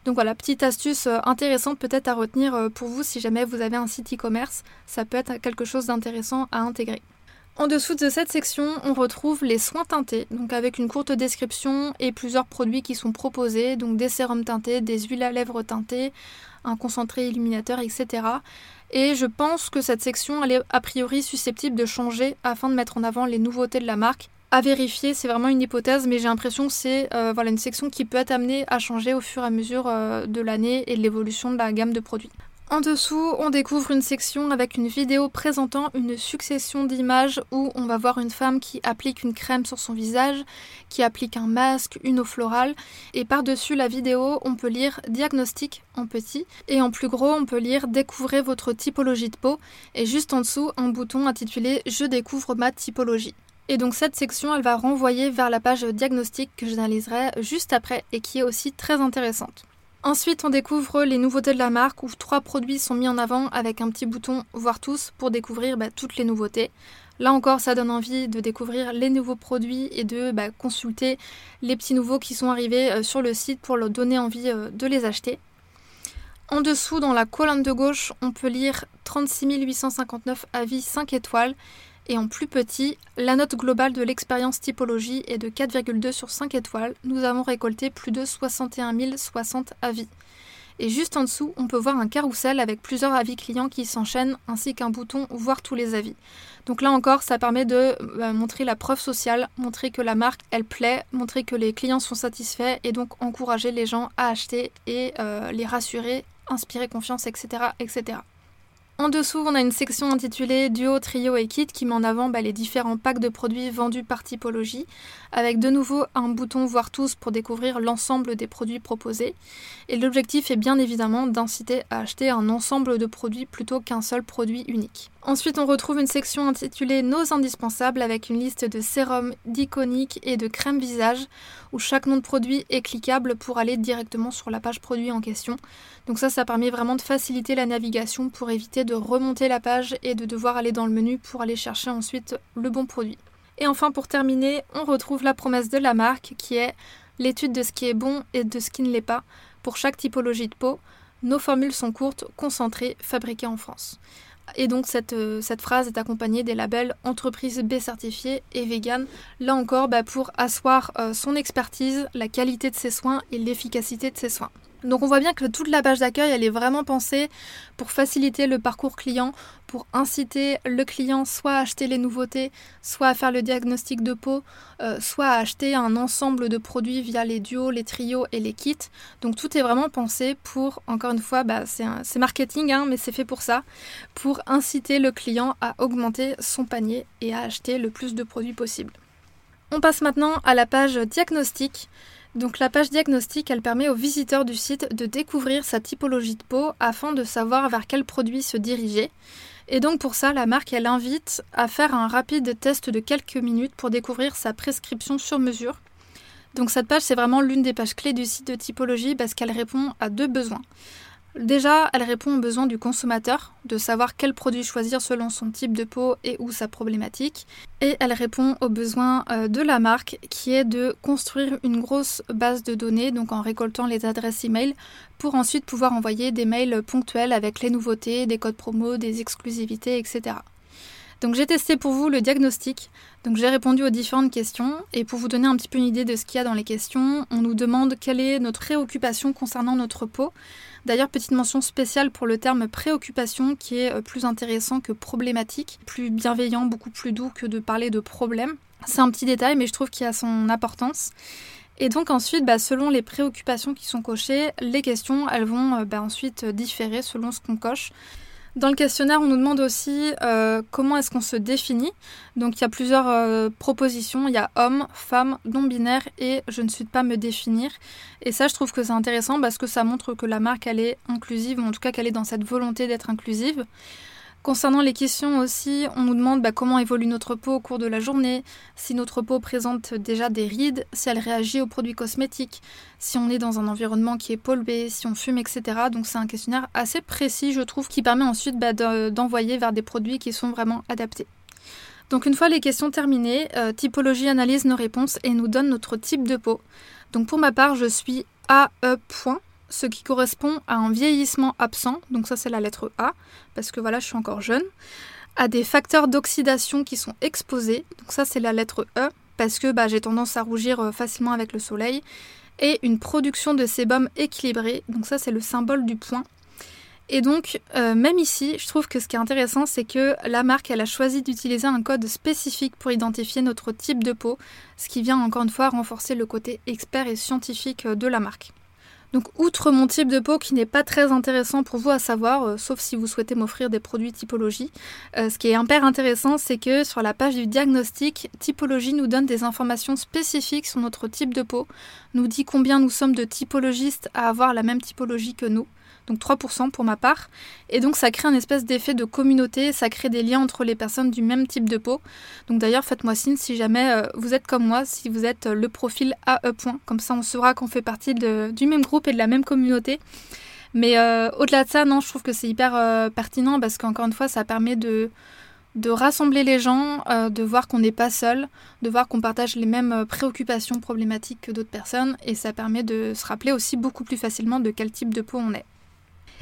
A: Donc voilà, petite astuce euh, intéressante peut-être à retenir pour vous si jamais vous avez un site e-commerce, ça peut être quelque chose d'intéressant à intégrer. En dessous de cette section, on retrouve les soins teintés, donc avec une courte description et plusieurs produits qui sont proposés, donc des sérums teintés, des huiles à lèvres teintées, un concentré illuminateur, etc. Et je pense que cette section, elle est a priori susceptible de changer afin de mettre en avant les nouveautés de la marque à vérifier, c'est vraiment une hypothèse, mais j'ai l'impression que c'est euh, voilà, une section qui peut être amenée à changer au fur et à mesure euh, de l'année et de l'évolution de la gamme de produits. En dessous, on découvre une section avec une vidéo présentant une succession d'images où on va voir une femme qui applique une crème sur son visage, qui applique un masque, une eau florale, et par-dessus la vidéo, on peut lire diagnostic en petit, et en plus gros, on peut lire découvrez votre typologie de peau, et juste en dessous, un bouton intitulé je découvre ma typologie. Et donc cette section, elle va renvoyer vers la page diagnostic que j'analyserai juste après et qui est aussi très intéressante. Ensuite, on découvre les nouveautés de la marque où trois produits sont mis en avant avec un petit bouton Voir tous pour découvrir bah, toutes les nouveautés. Là encore, ça donne envie de découvrir les nouveaux produits et de bah, consulter les petits nouveaux qui sont arrivés euh, sur le site pour leur donner envie euh, de les acheter. En dessous, dans la colonne de gauche, on peut lire 36 859 avis 5 étoiles et en plus petit, la note globale de l'expérience typologie est de 4,2 sur 5 étoiles. Nous avons récolté plus de 61 060 avis. Et juste en dessous, on peut voir un carrousel avec plusieurs avis clients qui s'enchaînent, ainsi qu'un bouton Voir tous les avis. Donc là encore, ça permet de euh, montrer la preuve sociale, montrer que la marque, elle plaît, montrer que les clients sont satisfaits, et donc encourager les gens à acheter et euh, les rassurer, inspirer confiance, etc. etc. En dessous, on a une section intitulée Duo, Trio et Kit qui met en avant bah, les différents packs de produits vendus par typologie, avec de nouveau un bouton Voir tous pour découvrir l'ensemble des produits proposés. Et l'objectif est bien évidemment d'inciter à acheter un ensemble de produits plutôt qu'un seul produit unique. Ensuite, on retrouve une section intitulée Nos indispensables avec une liste de sérums, d'iconiques et de crèmes visage où chaque nom de produit est cliquable pour aller directement sur la page produit en question. Donc ça, ça permet vraiment de faciliter la navigation pour éviter de remonter la page et de devoir aller dans le menu pour aller chercher ensuite le bon produit. Et enfin, pour terminer, on retrouve la promesse de la marque qui est l'étude de ce qui est bon et de ce qui ne l'est pas pour chaque typologie de peau. Nos formules sont courtes, concentrées, fabriquées en France. Et donc cette, euh, cette, phrase est accompagnée des labels entreprise B certifiée et vegan, là encore bah, pour asseoir euh, son expertise, la qualité de ses soins et l'efficacité de ses soins. Donc on voit bien que toute la page d'accueil, elle est vraiment pensée pour faciliter le parcours client, pour inciter le client soit à acheter les nouveautés, soit à faire le diagnostic de peau, euh, soit à acheter un ensemble de produits via les duos, les trios et les kits. Donc tout est vraiment pensé pour, encore une fois, bah, c'est marketing, hein, mais c'est fait pour ça, pour inciter le client à augmenter son panier et à acheter le plus de produits possible. On passe maintenant à la page diagnostic. Donc la page diagnostic, elle permet aux visiteurs du site de découvrir sa typologie de peau afin de savoir vers quel produit se diriger. Et donc pour ça, la marque, elle invite à faire un rapide test de quelques minutes pour découvrir sa prescription sur mesure. Donc cette page, c'est vraiment l'une des pages clés du site de typologie parce qu'elle répond à deux besoins. Déjà, elle répond aux besoins du consommateur, de savoir quel produit choisir selon son type de peau et ou sa problématique. Et elle répond aux besoins euh, de la marque, qui est de construire une grosse base de données, donc en récoltant les adresses e-mail, pour ensuite pouvoir envoyer des mails ponctuels avec les nouveautés, des codes promo, des exclusivités, etc. Donc j'ai testé pour vous le diagnostic. Donc j'ai répondu aux différentes questions et pour vous donner un petit peu une idée de ce qu'il y a dans les questions, on nous demande quelle est notre préoccupation concernant notre peau. D'ailleurs, petite mention spéciale pour le terme préoccupation qui est euh, plus intéressant que problématique, plus bienveillant, beaucoup plus doux que de parler de problème. C'est un petit détail, mais je trouve qu'il a son importance. Et donc ensuite, bah, selon les préoccupations qui sont cochées, les questions, elles vont euh, bah, ensuite différer selon ce qu'on coche. Dans le questionnaire, on nous demande aussi euh, comment est-ce qu'on se définit. Donc il y a plusieurs euh, propositions. Il y a homme, femme, non-binaire et je ne suis pas me définir. Et ça, je trouve que c'est intéressant parce que ça montre que la marque, elle est inclusive, ou en tout cas qu'elle est dans cette volonté d'être inclusive. Concernant les questions aussi, on nous demande bah, comment évolue notre peau au cours de la journée, si notre peau présente déjà des rides, si elle réagit aux produits cosmétiques, si on est dans un environnement qui est pollué, si on fume, etc. Donc c'est un questionnaire assez précis, je trouve, qui permet ensuite bah, d'envoyer vers des produits qui sont vraiment adaptés. Donc une fois les questions terminées, euh, typologie analyse nos réponses et nous donne notre type de peau. Donc pour ma part, je suis AE ce qui correspond à un vieillissement absent, donc ça c'est la lettre A, parce que voilà, je suis encore jeune, à des facteurs d'oxydation qui sont exposés, donc ça c'est la lettre E, parce que bah, j'ai tendance à rougir euh, facilement avec le soleil, et une production de sébum équilibré, donc ça c'est le symbole du point. Et donc, euh, même ici, je trouve que ce qui est intéressant, c'est que la marque, elle a choisi d'utiliser un code spécifique pour identifier notre type de peau, ce qui vient encore une fois renforcer le côté expert et scientifique euh, de la marque. Donc outre mon type de peau qui n'est pas très intéressant pour vous à savoir, euh, sauf si vous souhaitez m'offrir des produits typologie, euh, ce qui est hyper intéressant c'est que sur la page du diagnostic, typologie nous donne des informations spécifiques sur notre type de peau, nous dit combien nous sommes de typologistes à avoir la même typologie que nous donc 3% pour ma part. Et donc ça crée un espèce d'effet de communauté, ça crée des liens entre les personnes du même type de peau. Donc d'ailleurs faites-moi signe si jamais euh, vous êtes comme moi, si vous êtes euh, le profil AE. Comme ça on saura qu'on fait partie du même groupe et de la même communauté. Mais euh, au-delà de ça, non, je trouve que c'est hyper pertinent parce qu'encore une fois, ça permet de, de rassembler les gens, de voir qu'on n'est pas seul, de voir qu'on partage les mêmes préoccupations problématiques que d'autres personnes, et ça permet de se rappeler aussi beaucoup plus facilement de quel type de peau on est.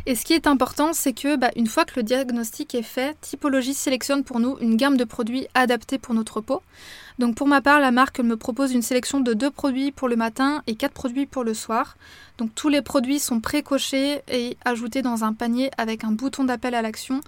A: Et ce qui est important, c'est que bah, une fois que le diagnostic est fait, Typologie sélectionne pour nous une gamme de produits adaptés pour notre peau. Donc pour ma part, la marque me propose une sélection de deux produits pour le matin et quatre produits pour le soir. Donc tous les produits sont pré-cochés et ajoutés dans un panier avec un bouton d'appel à l'action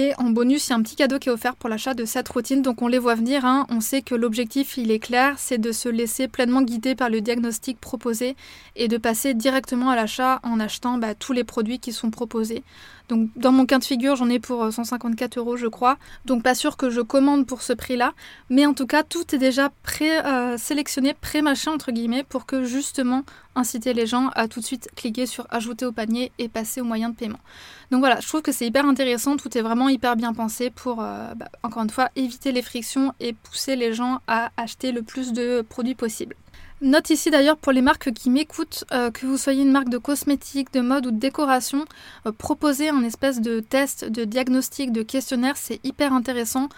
A: et en bonus, il y a un petit cadeau qui est offert pour l'achat de cette routine. Donc on les voit venir. Hein. On sait que l'objectif, il est clair, c'est de se laisser pleinement guider par le diagnostic proposé et de passer directement à l'achat en achetant bah, tous les produits qui sont proposés. Donc dans mon cas de figure, j'en ai pour 154 euh, euros, je crois. Donc pas sûr que je commande pour ce prix-là, mais en tout cas, tout est déjà pré-sélectionné, euh, pré-mâché entre guillemets, pour que justement inciter les gens à tout de suite cliquer sur ajouter au panier et passer au moyen de paiement. Donc voilà, je trouve que c'est hyper intéressant, tout est vraiment hyper bien pensé pour, euh, bah, encore une fois, éviter les frictions et pousser les gens à acheter le plus de produits possible. Note ici d'ailleurs pour les marques qui m'écoutent, euh, que vous soyez une marque de cosmétiques, de mode ou de décoration, euh, proposer un espèce de test, de diagnostic, de questionnaire, c'est hyper intéressant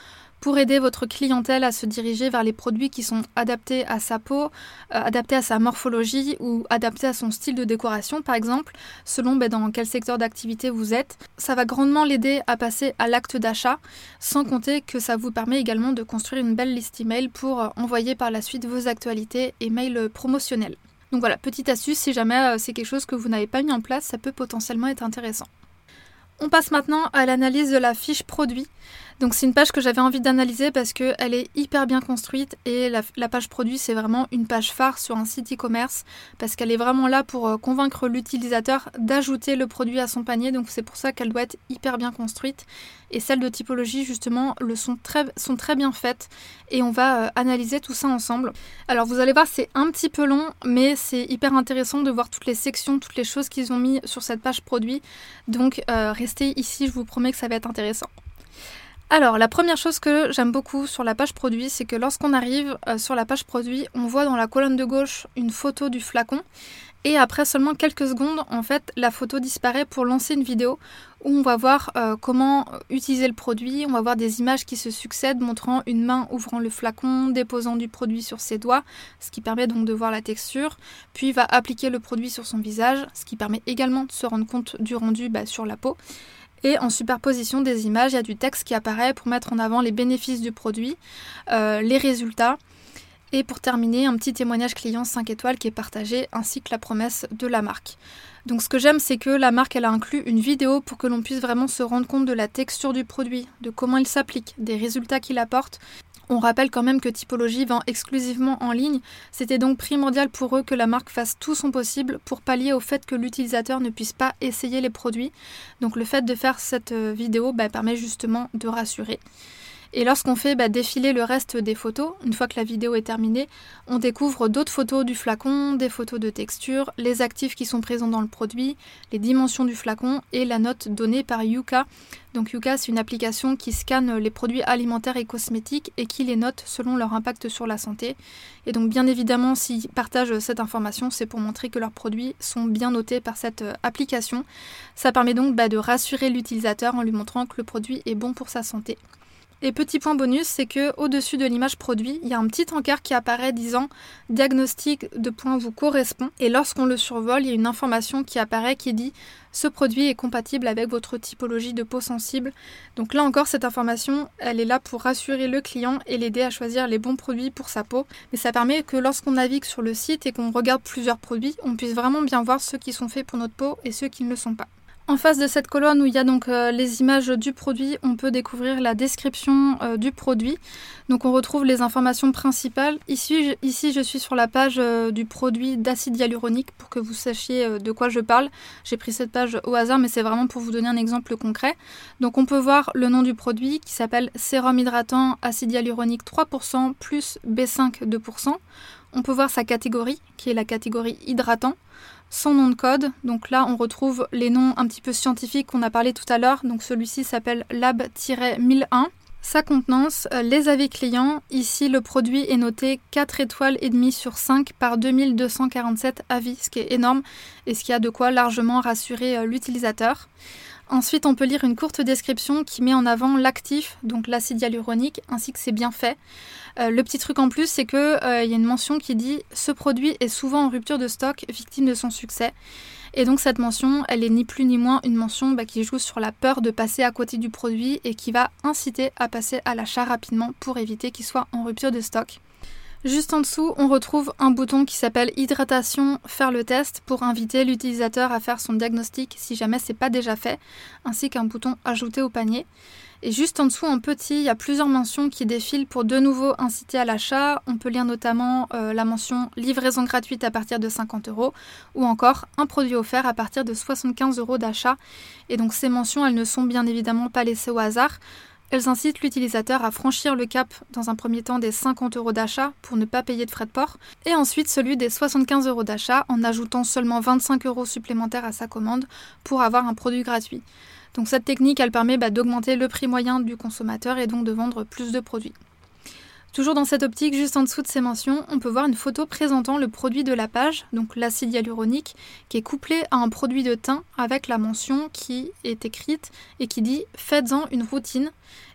A: pour aider votre clientèle à se diriger vers les produits qui sont adaptés à sa peau, euh, adaptés à sa morphologie ou adaptés à son style de décoration par exemple, selon ben, dans quel secteur d'activité vous êtes. Ça va grandement l'aider à passer à l'acte d'achat, sans compter que ça vous permet également de construire une belle liste email pour euh, envoyer par la suite vos actualités et mails promotionnels. Donc voilà, petite astuce, si jamais euh, c'est quelque chose que vous n'avez pas mis en place, ça peut potentiellement être intéressant. On passe maintenant à l'analyse de la fiche produit. Donc c'est une page que j'avais envie d'analyser parce qu'elle est hyper bien construite et la, page produit c'est vraiment une page phare sur un site e-commerce parce qu'elle est vraiment là pour euh, convaincre l'utilisateur d'ajouter le produit à son panier donc c'est pour ça qu'elle doit être hyper bien construite et celles de typologie justement le sont très, sont très bien faites et on va euh, analyser tout ça ensemble. Alors vous allez voir c'est un petit peu long mais c'est hyper intéressant de voir toutes les sections, toutes les choses qu'ils ont mis sur cette page produit donc euh, restez ici je vous promets que ça va être intéressant. Alors, la première chose que j'aime beaucoup sur la page produit, c'est que lorsqu'on arrive euh, sur la page produit, on voit dans la colonne de gauche une photo du flacon Et après seulement quelques secondes, en fait, la photo disparaît pour lancer une vidéo où on va voir euh, comment utiliser le produit. On va voir des images qui se succèdent montrant une main ouvrant le flacon, déposant du produit sur ses doigts, ce qui permet donc de voir la texture. Puis va appliquer le produit sur son visage, ce qui permet également de se rendre compte du rendu bah, sur la peau. Et en superposition des images, il y a du texte qui apparaît pour mettre en avant les bénéfices du produit, euh, les résultats et pour terminer, un petit témoignage client 5 étoiles qui est partagé, ainsi que la promesse de la marque. Donc ce que j'aime, c'est que la marque elle a inclus une vidéo pour que l'on puisse vraiment se rendre compte de la texture du produit, de comment il s'applique, des résultats qu'il apporte. On rappelle quand même que Typologie vend exclusivement en ligne. C'était donc primordial pour eux que la marque fasse tout son possible pour pallier au fait que l'utilisateur ne puisse pas essayer les produits. Donc le fait de faire cette euh, vidéo bah, permet justement de rassurer. Et lorsqu'on fait bah, défiler le reste des photos, une fois que la vidéo est terminée, on découvre d'autres photos du flacon, des photos de texture, les actifs qui sont présents dans le produit, les dimensions du flacon et la note donnée par Yuka. Donc Yuka, c'est une application qui scanne les produits alimentaires et cosmétiques et qui les note selon leur impact sur la santé. Et donc bien évidemment, s'ils partagent cette information, c'est pour montrer que leurs produits sont bien notés par cette euh, application. Ça permet donc bah, de rassurer l'utilisateur en lui montrant que le produit est bon pour sa santé. Et petit point bonus, c'est que au-dessus de l'image produit, il y a un petit encart qui apparaît disant diagnostic de point vous correspond. Et lorsqu'on le survole, il y a une information qui apparaît qui dit ce produit est compatible avec votre typologie de peau sensible. Donc là encore, cette information, elle est là pour rassurer le client et l'aider à choisir les bons produits pour sa peau. Mais ça permet que lorsqu'on navigue sur le site et qu'on regarde plusieurs produits, on puisse vraiment bien voir ceux qui sont faits pour notre peau et ceux qui ne le sont pas. En face de cette colonne où il y a donc euh, les images du produit, on peut découvrir la description euh, du produit. Donc on retrouve les informations principales. Ici, je suis sur la page euh, du produit d'acide hyaluronique pour que vous sachiez de quoi je parle. J'ai pris cette page au hasard mais c'est vraiment pour vous donner un exemple concret. Donc on peut voir le nom du produit qui s'appelle sérum hydratant acide hyaluronique 3% plus B5 2%. On peut voir sa catégorie qui est la catégorie hydratant son nom de code. Donc là, on retrouve les noms un petit peu scientifiques qu'on a parlé tout à l'heure. Donc celui-ci s'appelle Lab-1001. Sa contenance, euh, les avis clients. Ici, le produit est noté 4 étoiles et demie sur 5 par 2247 avis, ce qui est énorme et ce qui a de quoi largement rassurer euh, l'utilisateur. Ensuite, on peut lire une courte description qui met en avant l'actif, donc l'acide hyaluronique, ainsi que ses bienfaits. Euh, le petit truc en plus, c'est qu'il euh, y a une mention qui dit ce produit est souvent en rupture de stock, victime de son succès. Et donc cette mention, elle est ni plus ni moins une mention bah, qui joue sur la peur de passer à côté du produit et qui va inciter à passer à l'achat rapidement pour éviter qu'il soit en rupture de stock. Juste en dessous, on retrouve un bouton qui s'appelle Hydratation, faire le test pour inviter l'utilisateur à faire son diagnostic si jamais c'est pas déjà fait, ainsi qu'un bouton Ajouter au panier. Et juste en dessous, en petit, il y a plusieurs mentions qui défilent pour de nouveau inciter à l'achat. On peut lire notamment euh, la mention livraison gratuite à partir de 50 euros ou encore un produit offert à partir de 75 euros d'achat. Et donc ces mentions, elles ne sont bien évidemment pas laissées au hasard. Elles incitent l'utilisateur à franchir le cap dans un premier temps des 50 euros d'achat pour ne pas payer de frais de port, et ensuite celui des 75 euros d'achat en ajoutant seulement 25 euros supplémentaires à sa commande pour avoir un produit gratuit. Donc cette technique, elle permet bah, d'augmenter le prix moyen du consommateur et donc de vendre plus de produits. Toujours dans cette optique, juste en dessous de ces mentions, on peut voir une photo présentant le produit de la page, donc l'acide hyaluronique, qui est couplé à un produit de teint avec la mention qui est écrite et qui dit Faites-en une routine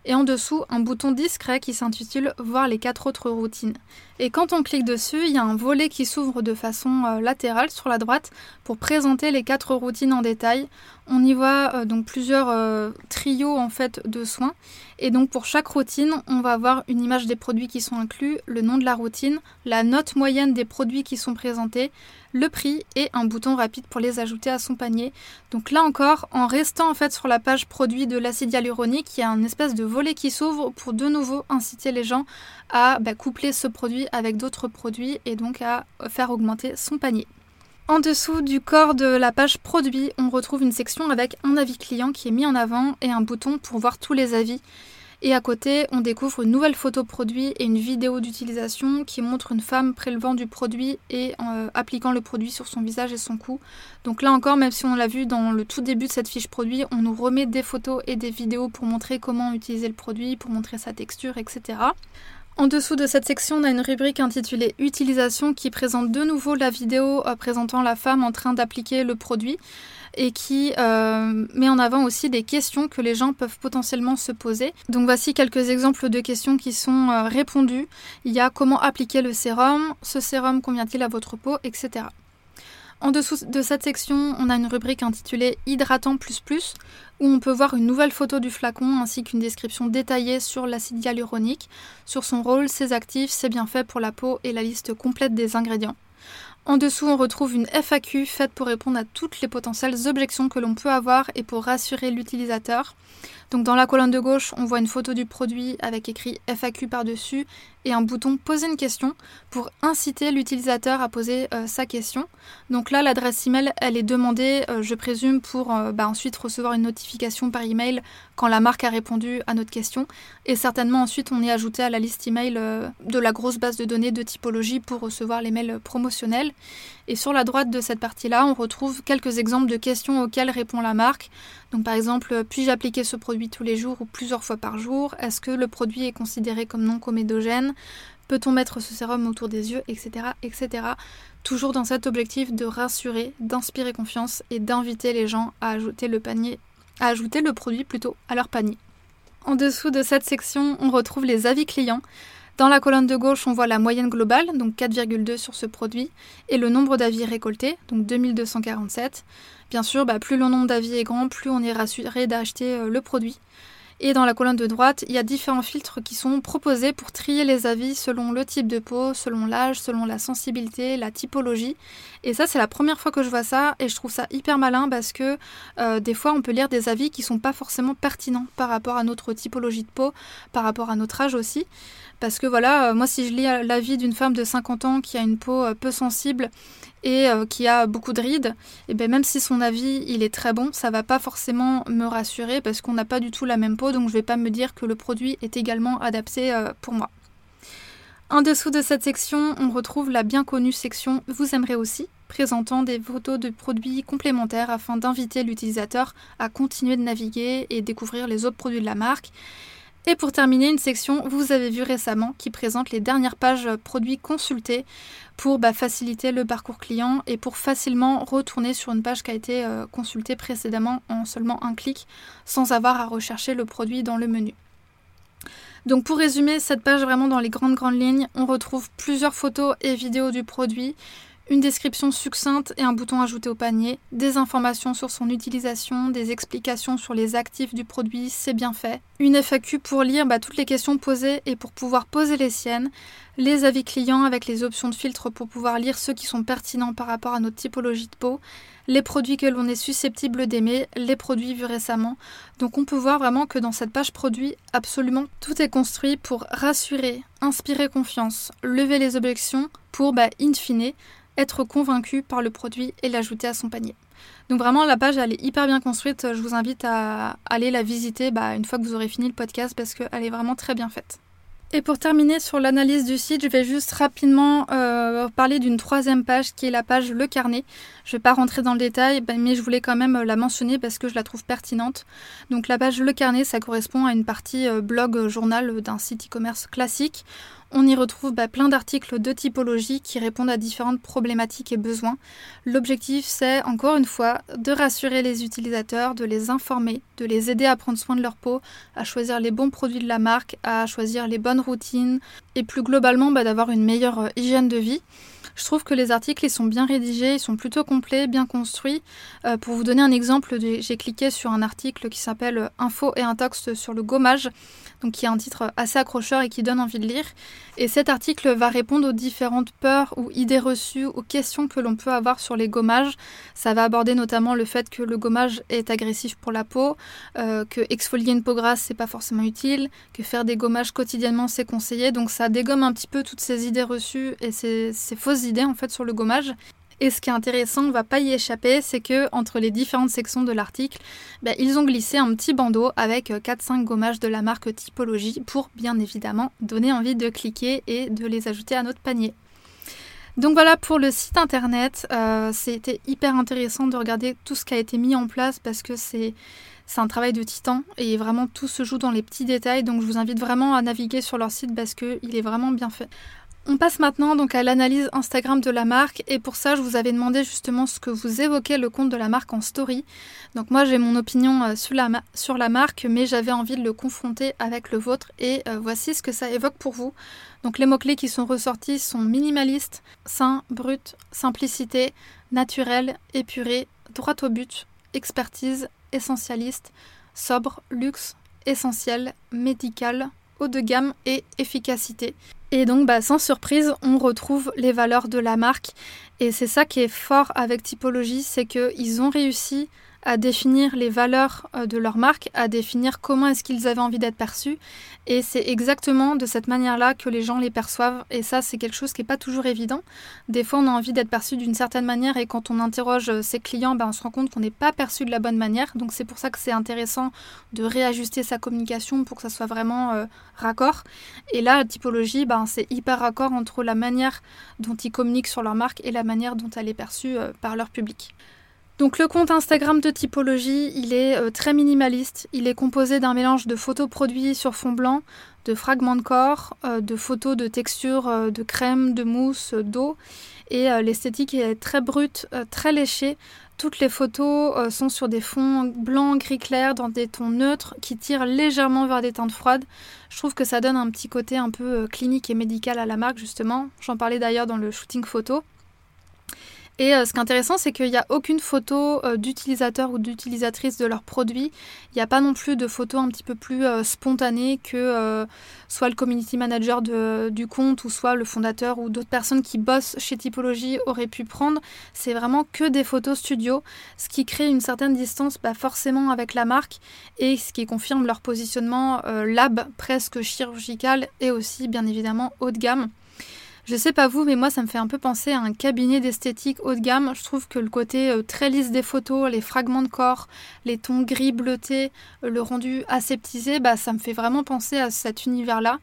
A: et en dessous un bouton discret qui s'intitule Voir les quatre autres routines. Et quand on clique dessus, il y a un volet qui s'ouvre de façon euh, latérale sur la droite pour présenter les quatre routines en détail. On y voit euh, donc plusieurs euh, trios en fait de soins et donc pour chaque routine, on va avoir une image des produits qui sont inclus, le nom de la routine, la note moyenne des produits qui sont présentés, le prix et un bouton rapide pour les ajouter à son panier. Donc là encore, en restant en fait sur la page produit de l'acide hyaluronique, il y a un espèce de volet qui s'ouvre pour de nouveau inciter les gens à bah, coupler ce produit avec d'autres produits et donc à faire augmenter son panier. En dessous du corps de la page produit, on retrouve une section avec un avis client qui est mis en avant et un bouton pour voir tous les avis. Et à côté, on découvre une nouvelle photo produit et une vidéo d'utilisation qui montre une femme prélevant du produit et euh, appliquant le produit sur son visage et son cou. Donc là encore, même si on l'a vu dans le tout début de cette fiche produit, on nous remet des photos et des vidéos pour montrer comment utiliser le produit, pour montrer sa texture, etc. En dessous de cette section, on a une rubrique intitulée Utilisation qui présente de nouveau la vidéo euh, présentant la femme en train d'appliquer le produit et qui euh, met en avant aussi des questions que les gens peuvent potentiellement se poser. Donc voici quelques exemples de questions qui sont euh, répondues. Il y a comment appliquer le sérum, ce sérum convient-il à votre peau, etc. En dessous de cette section, on a une rubrique intitulée Hydratant où on peut voir une nouvelle photo du flacon ainsi qu'une description détaillée sur l'acide hyaluronique, sur son rôle, ses actifs, ses bienfaits pour la peau et la liste complète des ingrédients. En dessous, on retrouve une FAQ faite pour répondre à toutes les potentielles objections que l'on peut avoir et pour rassurer l'utilisateur. Donc dans la colonne de gauche, on voit une photo du produit avec écrit FAQ par-dessus et un bouton Poser une question pour inciter l'utilisateur à poser euh, sa question. Donc là, l'adresse email, elle est demandée, euh, je présume, pour euh, bah, ensuite recevoir une notification par email quand la marque a répondu à notre question. Et certainement ensuite, on est ajouté à la liste email de la grosse base de données de typologie pour recevoir les mails promotionnels. Et sur la droite de cette partie-là, on retrouve quelques exemples de questions auxquelles répond la marque. Donc par exemple, puis-je appliquer ce produit? Tous les jours ou plusieurs fois par jour? Est-ce que le produit est considéré comme non comédogène? Peut-on mettre ce sérum autour des yeux, etc., etc. Toujours dans cet objectif de rassurer, d'inspirer confiance et d'inviter les gens à ajouter le panier, à ajouter le produit plutôt à leur panier. En dessous de cette section, on retrouve les avis clients. Dans la colonne de gauche, on voit la moyenne globale, donc 4,2 sur ce produit, et le nombre d'avis récoltés, donc 2247. Bien sûr, bah, plus le nombre d'avis est grand, plus on est rassuré d'acheter euh, le produit. Et dans la colonne de droite, il y a différents filtres qui sont proposés pour trier les avis selon le type de peau, selon l'âge, selon la sensibilité, la typologie. Et ça, c'est la première fois que je vois ça et je trouve ça hyper malin parce que euh, des fois, on peut lire des avis qui sont pas forcément pertinents par rapport à notre typologie de peau, par rapport à notre âge aussi. Parce que voilà, euh, moi, si je lis l'avis d'une femme de 50 ans qui a une peau peu sensible et euh, qui a beaucoup de rides, et bien même si son avis il est très bon, ça va pas forcément me rassurer parce qu'on n'a pas du tout la même peau, donc je vais pas me dire que le produit est également adapté pour moi. En dessous de cette section, on retrouve la bien connue section Vous aimerez aussi, présentant des photos de produits complémentaires afin d'inviter l'utilisateur à continuer de naviguer et découvrir les autres produits de la marque. Et pour terminer, une section, vous avez vu récemment, qui présente les dernières pages produits consultés pour bah, faciliter le parcours client et pour facilement retourner sur une page qui a été euh, consultée précédemment en seulement un clic, sans avoir à rechercher le produit dans le menu. Donc pour résumer cette page vraiment dans les grandes grandes lignes, on retrouve plusieurs photos et vidéos du produit, une description succincte et un bouton ajouté au panier, des informations sur son utilisation, des explications sur les actifs du produit, c'est bien fait, une FAQ pour lire bah, toutes les questions posées et pour pouvoir poser les siennes, les avis clients avec les options de filtre pour pouvoir lire ceux qui sont pertinents par rapport à notre typologie de peau, les produits que l'on est susceptible d'aimer, les produits vus récemment. Donc on peut voir vraiment que dans cette page produit, absolument tout est construit pour rassurer, inspirer confiance, lever les objections pour, bah, in fine, être convaincu par le produit et l'ajouter à son panier. Donc vraiment la page elle est hyper bien construite, je vous invite à aller la visiter bah, une fois que vous aurez fini le podcast parce qu'elle est vraiment très bien faite. Et pour terminer sur l'analyse du site, je vais juste rapidement euh, parler d'une troisième page qui est la page Le Carnet. Je ne vais pas rentrer dans le détail, bah, mais je voulais quand même la mentionner parce que je la trouve pertinente. Donc la page Le Carnet, ça correspond à une partie euh, blog journal d'un site e-commerce classique. On y retrouve bah, plein d'articles de typologie qui répondent à différentes problématiques et besoins. L'objectif, c'est encore une fois de rassurer les utilisateurs, de les informer, de les aider à prendre soin de leur peau, à choisir les bons produits de la marque, à choisir les bonnes routines et plus globalement bah, d'avoir une meilleure euh, hygiène de vie. Je trouve que les articles ils sont bien rédigés, ils sont plutôt complets, bien construits. Euh, pour vous donner un exemple, j'ai cliqué sur un article qui s'appelle Info et intox sur le gommage, donc qui a un titre assez accrocheur et qui donne envie de lire. Et cet article va répondre aux différentes peurs ou idées reçues, aux questions que l'on peut avoir sur les gommages. Ça va aborder notamment le fait que le gommage est agressif pour la peau, euh, que exfolier une peau grasse c'est pas forcément utile, que faire des gommages quotidiennement c'est conseillé. Donc ça dégomme un petit peu toutes ces idées reçues et ces, ces fausses en fait sur le gommage. Et ce qui est intéressant, on va pas y échapper, c'est que entre les différentes sections de l'article, ben, ils ont glissé un petit bandeau avec 4-5 gommages de la marque Typologie pour bien évidemment donner envie de cliquer et de les ajouter à notre panier. Donc voilà pour le site internet, euh, c'était hyper intéressant de regarder tout ce qui a été mis en place parce que c'est C'est un travail de titan et vraiment tout se joue dans les petits détails. Donc je vous invite vraiment à naviguer sur leur site parce qu'il est vraiment bien fait. On passe maintenant donc à l'analyse Instagram de la marque et pour ça je vous avais demandé justement ce que vous évoquez le compte de la marque en story. Donc moi j'ai mon opinion euh, sur la, marque mais j'avais envie de le confronter avec le vôtre et euh, voici ce que ça évoque pour vous. Donc les mots-clés qui sont ressortis sont minimaliste, sain, brut, simplicité, naturel, épuré, droit au but, expertise, essentialiste, sobre, luxe, essentiel, médical, de gamme et efficacité. Et donc, bah, sans surprise, on retrouve les valeurs de la marque. Et c'est ça qui est fort avec Typologie, c'est qu'ils ont réussi à définir les valeurs euh, de leur marque, à définir comment est-ce qu'ils avaient envie d'être perçus. Et c'est exactement de cette manière-là que les gens les perçoivent. Et ça, c'est quelque chose qui n'est pas toujours évident. Des fois, on a envie d'être perçu d'une certaine manière et quand on interroge euh, ses clients, ben, on se rend compte qu'on n'est pas perçu de la bonne manière. Donc c'est pour ça que c'est intéressant de réajuster sa communication pour que ça soit vraiment euh, raccord. Et là, la typologie, ben, c'est hyper raccord entre la manière dont ils communiquent sur leur marque et la manière dont elle est perçue par leur public. Donc le compte Instagram de typologie, il est euh, très minimaliste. Il est composé d'un mélange de photos produits sur fond blanc, de fragments de corps, euh, de photos de texture euh, de crème, de mousse, d'eau. Et l'esthétique est très brute, très léchée. Toutes les photos sont sur des fonds blancs, gris clair, dans des tons neutres qui tirent légèrement vers des teintes froides. Je trouve que ça donne un petit côté un peu clinique et médical à la marque justement. J'en parlais d'ailleurs dans le shooting photo. Et euh, ce qui est intéressant, c'est qu'il n'y a aucune photo euh, d'utilisateur ou d'utilisatrice de leur produit. Il n'y a pas non plus de photos un petit peu plus euh, spontanées que soit le community manager du compte ou soit le fondateur ou d'autres personnes qui bossent chez Typologie auraient pu prendre. C'est vraiment que des photos studio, ce qui crée une certaine distance bah, forcément avec la marque et ce qui confirme leur positionnement lab presque chirurgical et aussi bien évidemment haut de gamme. Je sais pas vous, mais moi ça me fait un peu penser à un cabinet d'esthétique haut de gamme. Je trouve que le côté euh, très lisse des photos, les fragments de corps, les tons gris bleutés, euh, le rendu aseptisé, bah, ça me fait vraiment penser à cet univers-là.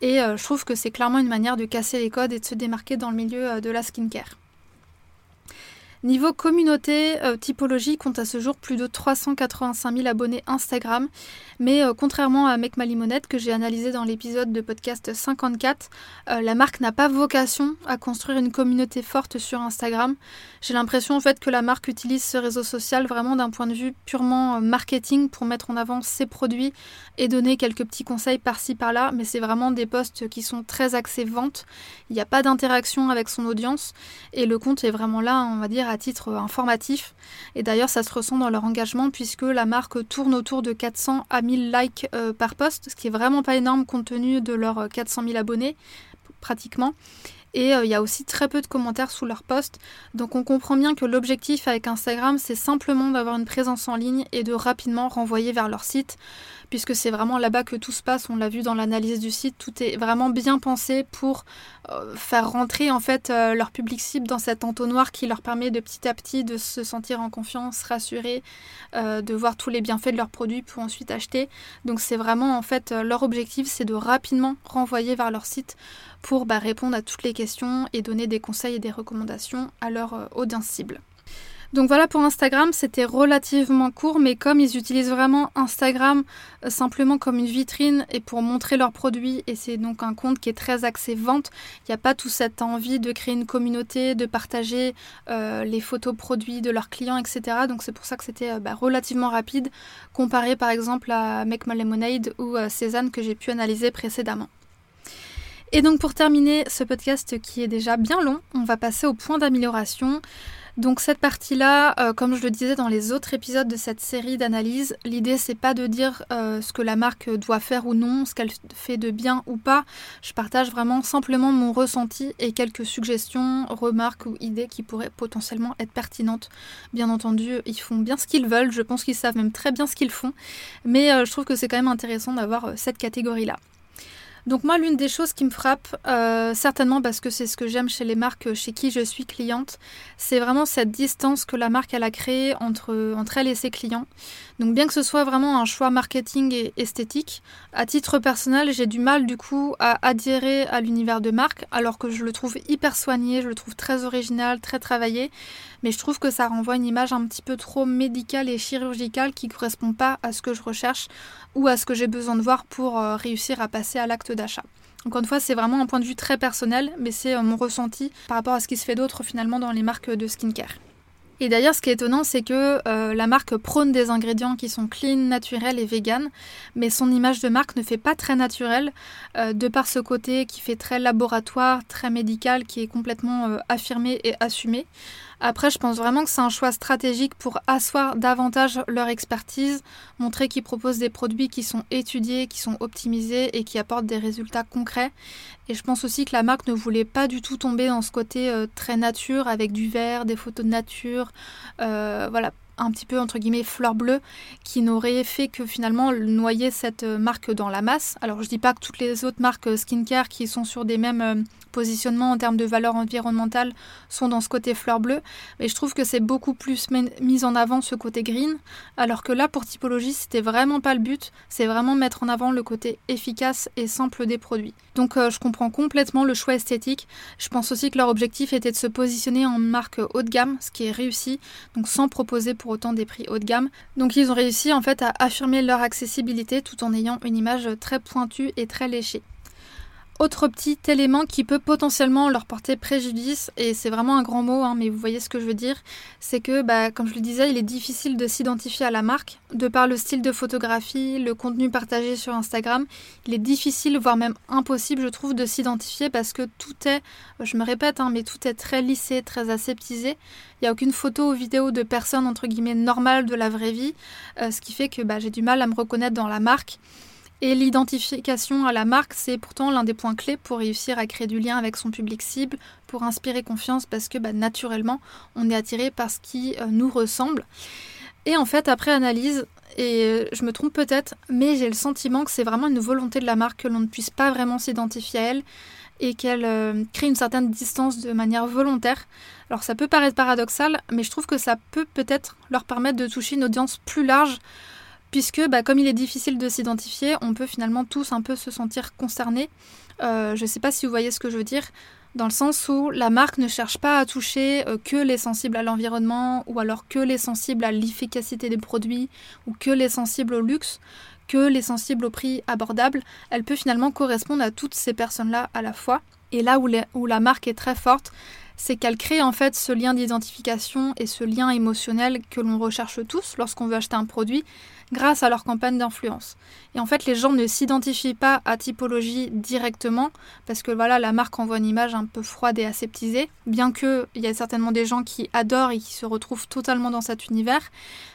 A: Et euh, je trouve que c'est clairement une manière de casser les codes et de se démarquer dans le milieu de la skincare. Niveau communauté, euh, Typologie compte à ce jour plus de 385 000 abonnés Instagram. Mais euh, contrairement à Mec Ma Limonette que j'ai analysé dans l'épisode de podcast 54, euh, la marque n'a pas vocation à construire une communauté forte sur Instagram. J'ai l'impression en fait que la marque utilise ce réseau social vraiment d'un point de vue purement marketing pour mettre en avant ses produits et donner quelques petits conseils par-ci par-là. Mais c'est vraiment des posts qui sont très axés vente. Il n'y a pas d'interaction avec son audience et le compte est vraiment là, on va dire à titre informatif. Et d'ailleurs, ça se ressent dans leur engagement puisque la marque tourne autour de 400 à 1000 likes euh, par post, ce qui est vraiment pas énorme compte tenu de leurs 400 000 abonnés, pratiquement. Et euh, il y a aussi très peu de commentaires sous leurs posts. Donc on comprend bien que l'objectif avec Instagram, c'est simplement d'avoir une présence en ligne et de rapidement renvoyer vers leur site puisque c'est vraiment là-bas que tout se passe. On l'a vu dans l'analyse du site, tout est vraiment bien pensé pour euh, faire rentrer en fait euh, leur public cible dans cet entonnoir qui leur permet de petit à petit de se sentir en confiance, rassurés, euh, de voir tous les bienfaits de leurs produits pour ensuite acheter. Donc c'est vraiment en fait leur objectif, c'est de rapidement renvoyer vers leur site pour bah, répondre à toutes les questions et donner des conseils et des recommandations à leur audience cible. Donc voilà pour Instagram, c'était relativement court, mais comme ils utilisent vraiment Instagram euh, simplement comme une vitrine et pour montrer leurs produits, et c'est donc un compte qui est très axé vente, il n'y a pas toute cette envie de créer une communauté, de partager euh, les photos produits de leurs clients, etc. Donc c'est pour ça que c'était euh, bah, relativement rapide, comparé par exemple à Make My Lemonade ou Cézanne que j'ai pu analyser précédemment. Et donc pour terminer ce podcast qui est déjà bien long, on va passer au point d'amélioration. Donc cette partie-là, euh, comme je le disais dans les autres épisodes de cette série d'analyse, l'idée c'est pas de dire euh, ce que la marque doit faire ou non, ce qu'elle fait de bien ou pas. Je partage vraiment simplement mon ressenti et quelques suggestions, remarques ou idées qui pourraient potentiellement être pertinentes. Bien entendu, ils font bien ce qu'ils veulent, je pense qu'ils savent même très bien ce qu'ils font, mais euh, je trouve que c'est quand même intéressant d'avoir cette catégorie-là. Donc moi, l'une des choses qui me frappe, euh, certainement parce que c'est ce que j'aime chez les marques chez qui je suis cliente, c'est vraiment cette distance que la marque elle a créée entre, entre elle et ses clients. Donc bien que ce soit vraiment un choix marketing et esthétique, à titre personnel, j'ai du mal du coup à adhérer à l'univers de marque, alors que je le trouve hyper soigné, je le trouve très original, très travaillé, mais je trouve que ça renvoie une image un petit peu trop médicale et chirurgicale qui ne correspond pas à ce que je recherche ou à ce que j'ai besoin de voir pour euh, réussir à passer à l'acte d'achat. Encore une fois, c'est vraiment un point de vue très personnel, mais c'est euh, mon ressenti par rapport à ce qui se fait d'autre finalement dans les marques de skincare. Et d'ailleurs, ce qui est étonnant, c'est que euh, la marque prône des ingrédients qui sont clean, naturels et vegan, mais son image de marque ne fait pas très naturelle, euh, de par ce côté qui fait très laboratoire, très médical, qui est complètement affirmé et assumé. Après, je pense vraiment que c'est un choix stratégique pour asseoir davantage leur expertise, montrer qu'ils proposent des produits qui sont étudiés, qui sont optimisés et qui apportent des résultats concrets. Et je pense aussi que la marque ne voulait pas du tout tomber dans ce côté euh, très nature avec du vert, des photos de nature, euh, voilà, un petit peu entre guillemets fleur bleue qui n'aurait fait que finalement noyer cette euh, marque dans la masse. Alors je dis pas que toutes les autres marques skincare qui sont sur des mêmes positionnement en termes de valeur environnementale sont dans ce côté fleur bleue, mais je trouve que c'est beaucoup plus mis en avant ce côté green, alors que là pour typologie c'était vraiment pas le but, c'est vraiment mettre en avant le côté efficace et simple des produits. Donc euh, je comprends complètement le choix esthétique, je pense aussi que leur objectif était de se positionner en marque haut de gamme, ce qui est réussi, donc sans proposer pour autant des prix haut de gamme. Donc ils ont réussi en fait à affirmer leur accessibilité tout en ayant une image très pointue et très léchée. Autre petit élément qui peut potentiellement leur porter préjudice, et c'est vraiment un grand mot, hein, mais vous voyez ce que je veux dire, c'est que, bah, comme je le disais, il est difficile de s'identifier à la marque, de par le style de photographie, le contenu partagé sur Instagram. Il est difficile, voire même impossible, je trouve, de s'identifier parce que tout est, je me répète, hein, mais tout est très lissé, très aseptisé. Il n'y a aucune photo ou vidéo de personnes, entre guillemets, normales de la vraie vie, euh, ce qui fait que bah, j'ai du mal à me reconnaître dans la marque. Et l'identification à la marque, c'est pourtant l'un des points clés pour réussir à créer du lien avec son public cible, pour inspirer confiance, parce que bah, naturellement, on est attiré par ce qui euh, nous ressemble. Et en fait, après analyse, et euh, je me trompe peut-être, mais j'ai le sentiment que c'est vraiment une volonté de la marque que l'on ne puisse pas vraiment s'identifier à elle et qu'elle euh, crée une certaine distance de manière volontaire. Alors ça peut paraître paradoxal, mais je trouve que ça peut peut-être leur permettre de toucher une audience plus large puisque bah, comme il est difficile de s'identifier, on peut finalement tous un peu se sentir concernés. Euh, je ne sais pas si vous voyez ce que je veux dire, dans le sens où la marque ne cherche pas à toucher euh, que les sensibles à l'environnement, ou alors que les sensibles à l'efficacité des produits, ou que les sensibles au luxe, que les sensibles au prix abordable. Elle peut finalement correspondre à toutes ces personnes-là à la fois. Et là où, où la marque est très forte, c'est qu'elle crée en fait ce lien d'identification et ce lien émotionnel que l'on recherche tous lorsqu'on veut acheter un produit grâce à leur campagne d'influence. Et en fait, les gens ne s'identifient pas à typologie directement parce que voilà, la marque envoie une image un peu froide et aseptisée, bien qu'il y a certainement des gens qui adorent et qui se retrouvent totalement dans cet univers.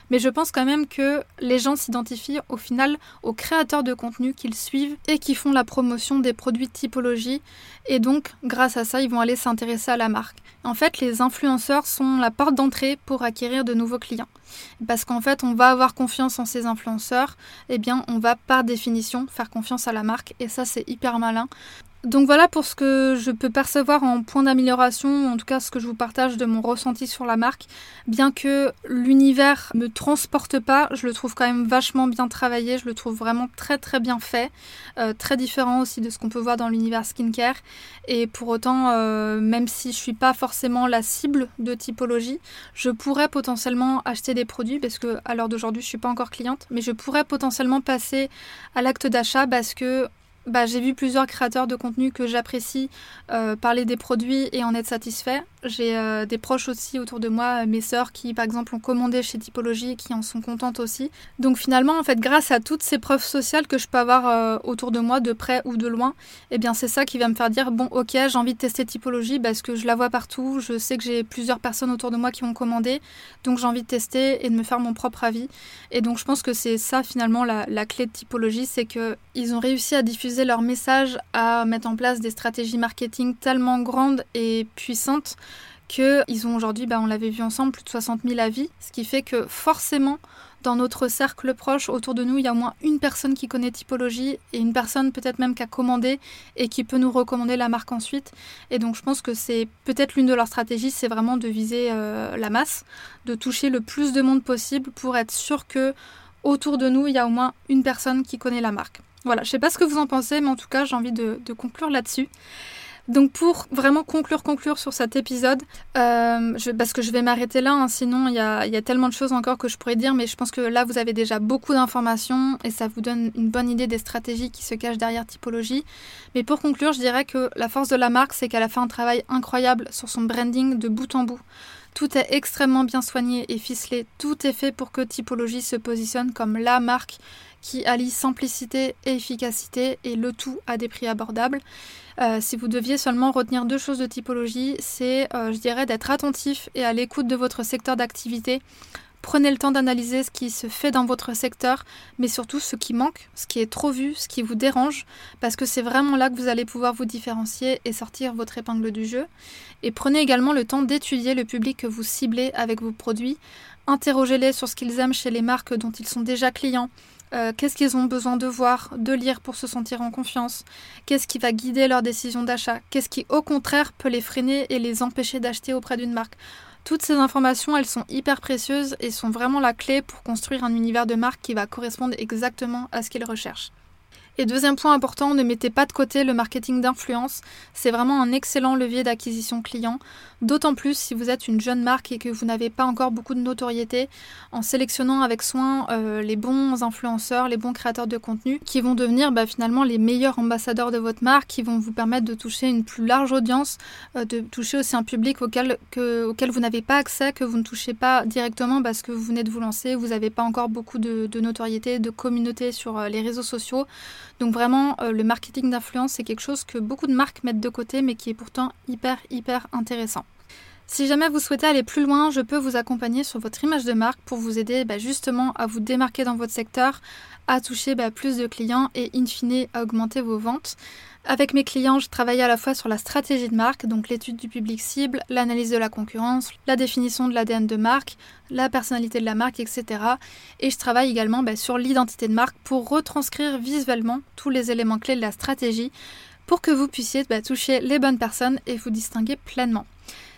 A: Mais je pense quand même que les gens s'identifient au final aux créateurs de contenu qu'ils suivent et qui font la promotion des produits typologie. Et donc, grâce à ça, ils vont aller s'intéresser à la marque. En fait, les influenceurs sont la porte d'entrée pour acquérir de nouveaux clients. Parce qu'en fait, on va avoir confiance en ces influenceurs, et eh bien, on va par définition faire confiance à la marque, et ça, c'est hyper malin. Donc voilà pour ce que je peux percevoir en point d'amélioration, en tout cas ce que je vous partage de mon ressenti sur la marque. Bien que l'univers me transporte pas, je le trouve quand même vachement bien travaillé, je le trouve vraiment très très bien fait, euh, très différent aussi de ce qu'on peut voir dans l'univers skincare. Et pour autant, euh, même si je suis pas forcément la cible de typologie, je pourrais potentiellement acheter des produits parce que à l'heure d'aujourd'hui je suis pas encore cliente, mais je pourrais potentiellement passer à l'acte d'achat parce que bah, j'ai vu plusieurs créateurs de contenu que j'apprécie euh, parler des produits et en être satisfait. J'ai euh, des proches aussi autour de moi, mes sœurs qui par exemple ont commandé chez Typologie et qui en sont contentes aussi. Donc finalement, en fait, grâce à toutes ces preuves sociales que je peux avoir euh, autour de moi, de près ou de loin, eh bien c'est ça qui va me faire dire bon, ok, j'ai envie de tester Typologie parce que je la vois partout, je sais que j'ai plusieurs personnes autour de moi qui ont commandé, donc j'ai envie de tester et de me faire mon propre avis. Et donc je pense que c'est ça finalement la, la clé de Typologie, c'est que ils ont réussi à diffuser leur message, à mettre en place des stratégies marketing tellement grandes et puissantes qu'ils ont aujourd'hui, bah, on l'avait vu ensemble, plus de 60 000 avis, ce qui fait que forcément, dans notre cercle proche, autour de nous, il y a au moins une personne qui connaît typologie et une personne peut-être même qui a commandé et qui peut nous recommander la marque ensuite. Et donc je pense que c'est peut-être l'une de leurs stratégies, c'est vraiment de viser euh, la masse, de toucher le plus de monde possible pour être sûr que autour de nous, il y a au moins une personne qui connaît la marque. Voilà, je sais pas ce que vous en pensez, mais en tout cas, j'ai envie de, conclure là-dessus. Donc pour vraiment conclure, conclure sur cet épisode, euh, parce que je vais m'arrêter là, hein, sinon il y a, y a, tellement de choses encore que je pourrais dire, mais je pense que là vous avez déjà beaucoup d'informations et ça vous donne une bonne idée des stratégies qui se cachent derrière typologie. Mais pour conclure, je dirais que la force de la marque, c'est qu'elle a fait un travail incroyable sur son branding de bout en bout. Tout est extrêmement bien soigné et ficelé, tout est fait pour que Typologie se positionne comme la marque qui allie simplicité et efficacité et le tout à des prix abordables. Euh, si vous deviez seulement retenir deux choses de typologie, c'est, euh, je dirais, d'être attentif et à l'écoute de votre secteur d'activité. Prenez le temps d'analyser ce qui se fait dans votre secteur, mais surtout ce qui manque, ce qui est trop vu, ce qui vous dérange, parce que c'est vraiment là que vous allez pouvoir vous différencier et sortir votre épingle du jeu. Et prenez également le temps d'étudier le public que vous ciblez avec vos produits. Interrogez-les sur ce qu'ils aiment chez les marques dont ils sont déjà clients, euh, qu'est-ce qu'ils ont besoin de voir, de lire pour se sentir en confiance, qu'est-ce qui va guider leur décision d'achat, qu'est-ce qui au contraire peut les freiner et les empêcher d'acheter auprès d'une marque? Toutes ces informations, elles sont hyper précieuses et sont vraiment la clé pour construire un univers de marque qui va correspondre exactement à ce qu'ils recherchent. Et deuxième point important, ne mettez pas de côté le marketing d'influence. C'est vraiment un excellent levier d'acquisition client, d'autant plus si vous êtes une jeune marque et que vous n'avez pas encore beaucoup de notoriété, en sélectionnant avec soin euh, les bons influenceurs, les bons créateurs de contenu, qui vont devenir bah, finalement les meilleurs ambassadeurs de votre marque, qui vont vous permettre de toucher une plus large audience, euh, de toucher aussi un public auquel, vous n'avez pas accès, que vous ne touchez pas directement parce que vous venez de vous lancer, vous n'avez pas encore beaucoup de, de notoriété, de communauté sur euh, les réseaux sociaux. Donc vraiment, euh, le marketing d'influence, c'est quelque chose que beaucoup de marques mettent de côté, mais qui est pourtant hyper, hyper intéressant. Si jamais vous souhaitez aller plus loin, je peux vous accompagner sur votre image de marque pour vous aider bah, justement à vous démarquer dans votre secteur, à toucher bah, plus de clients et in fine à augmenter vos ventes. Avec mes clients, je travaille à la fois sur la stratégie de marque, donc l'étude du public cible, l'analyse de la concurrence, la définition de l'ADN de marque, la personnalité de la marque, etc. Et je travaille également bah, sur l'identité de marque pour retranscrire visuellement tous les éléments clés de la stratégie pour que vous puissiez toucher les bonnes personnes et vous distinguer pleinement.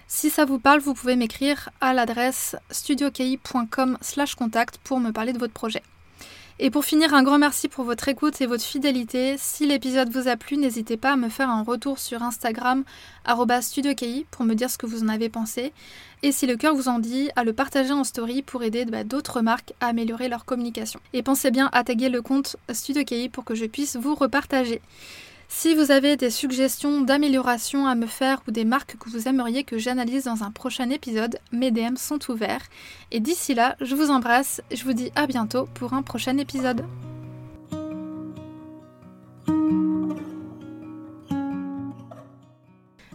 A: Si ça vous parle, vous pouvez m'écrire à l'adresse studioki.com/contact pour me parler de votre projet. Et pour finir, un grand merci pour votre écoute et votre fidélité. Si l'épisode vous a plu, n'hésitez pas à me faire un retour sur Instagram @studioki pour me dire ce que vous en avez pensé. Et si le cœur vous en dit, à le partager en story pour aider bah, d'autres marques à améliorer leur communication. Et pensez bien à taguer le compte StudioKI pour que je puisse vous repartager. Si vous avez des suggestions d'amélioration à me faire ou des marques que vous aimeriez que j'analyse dans un prochain épisode, mes DM sont ouverts. Et d'ici là, je vous embrasse, je vous dis à bientôt pour un prochain épisode.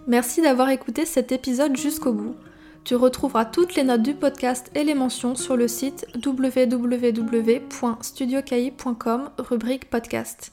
A: Merci d'avoir écouté cet épisode jusqu'au bout. Tu retrouveras toutes les notes du podcast et les mentions sur le site www.studiocahi.com rubrique podcast.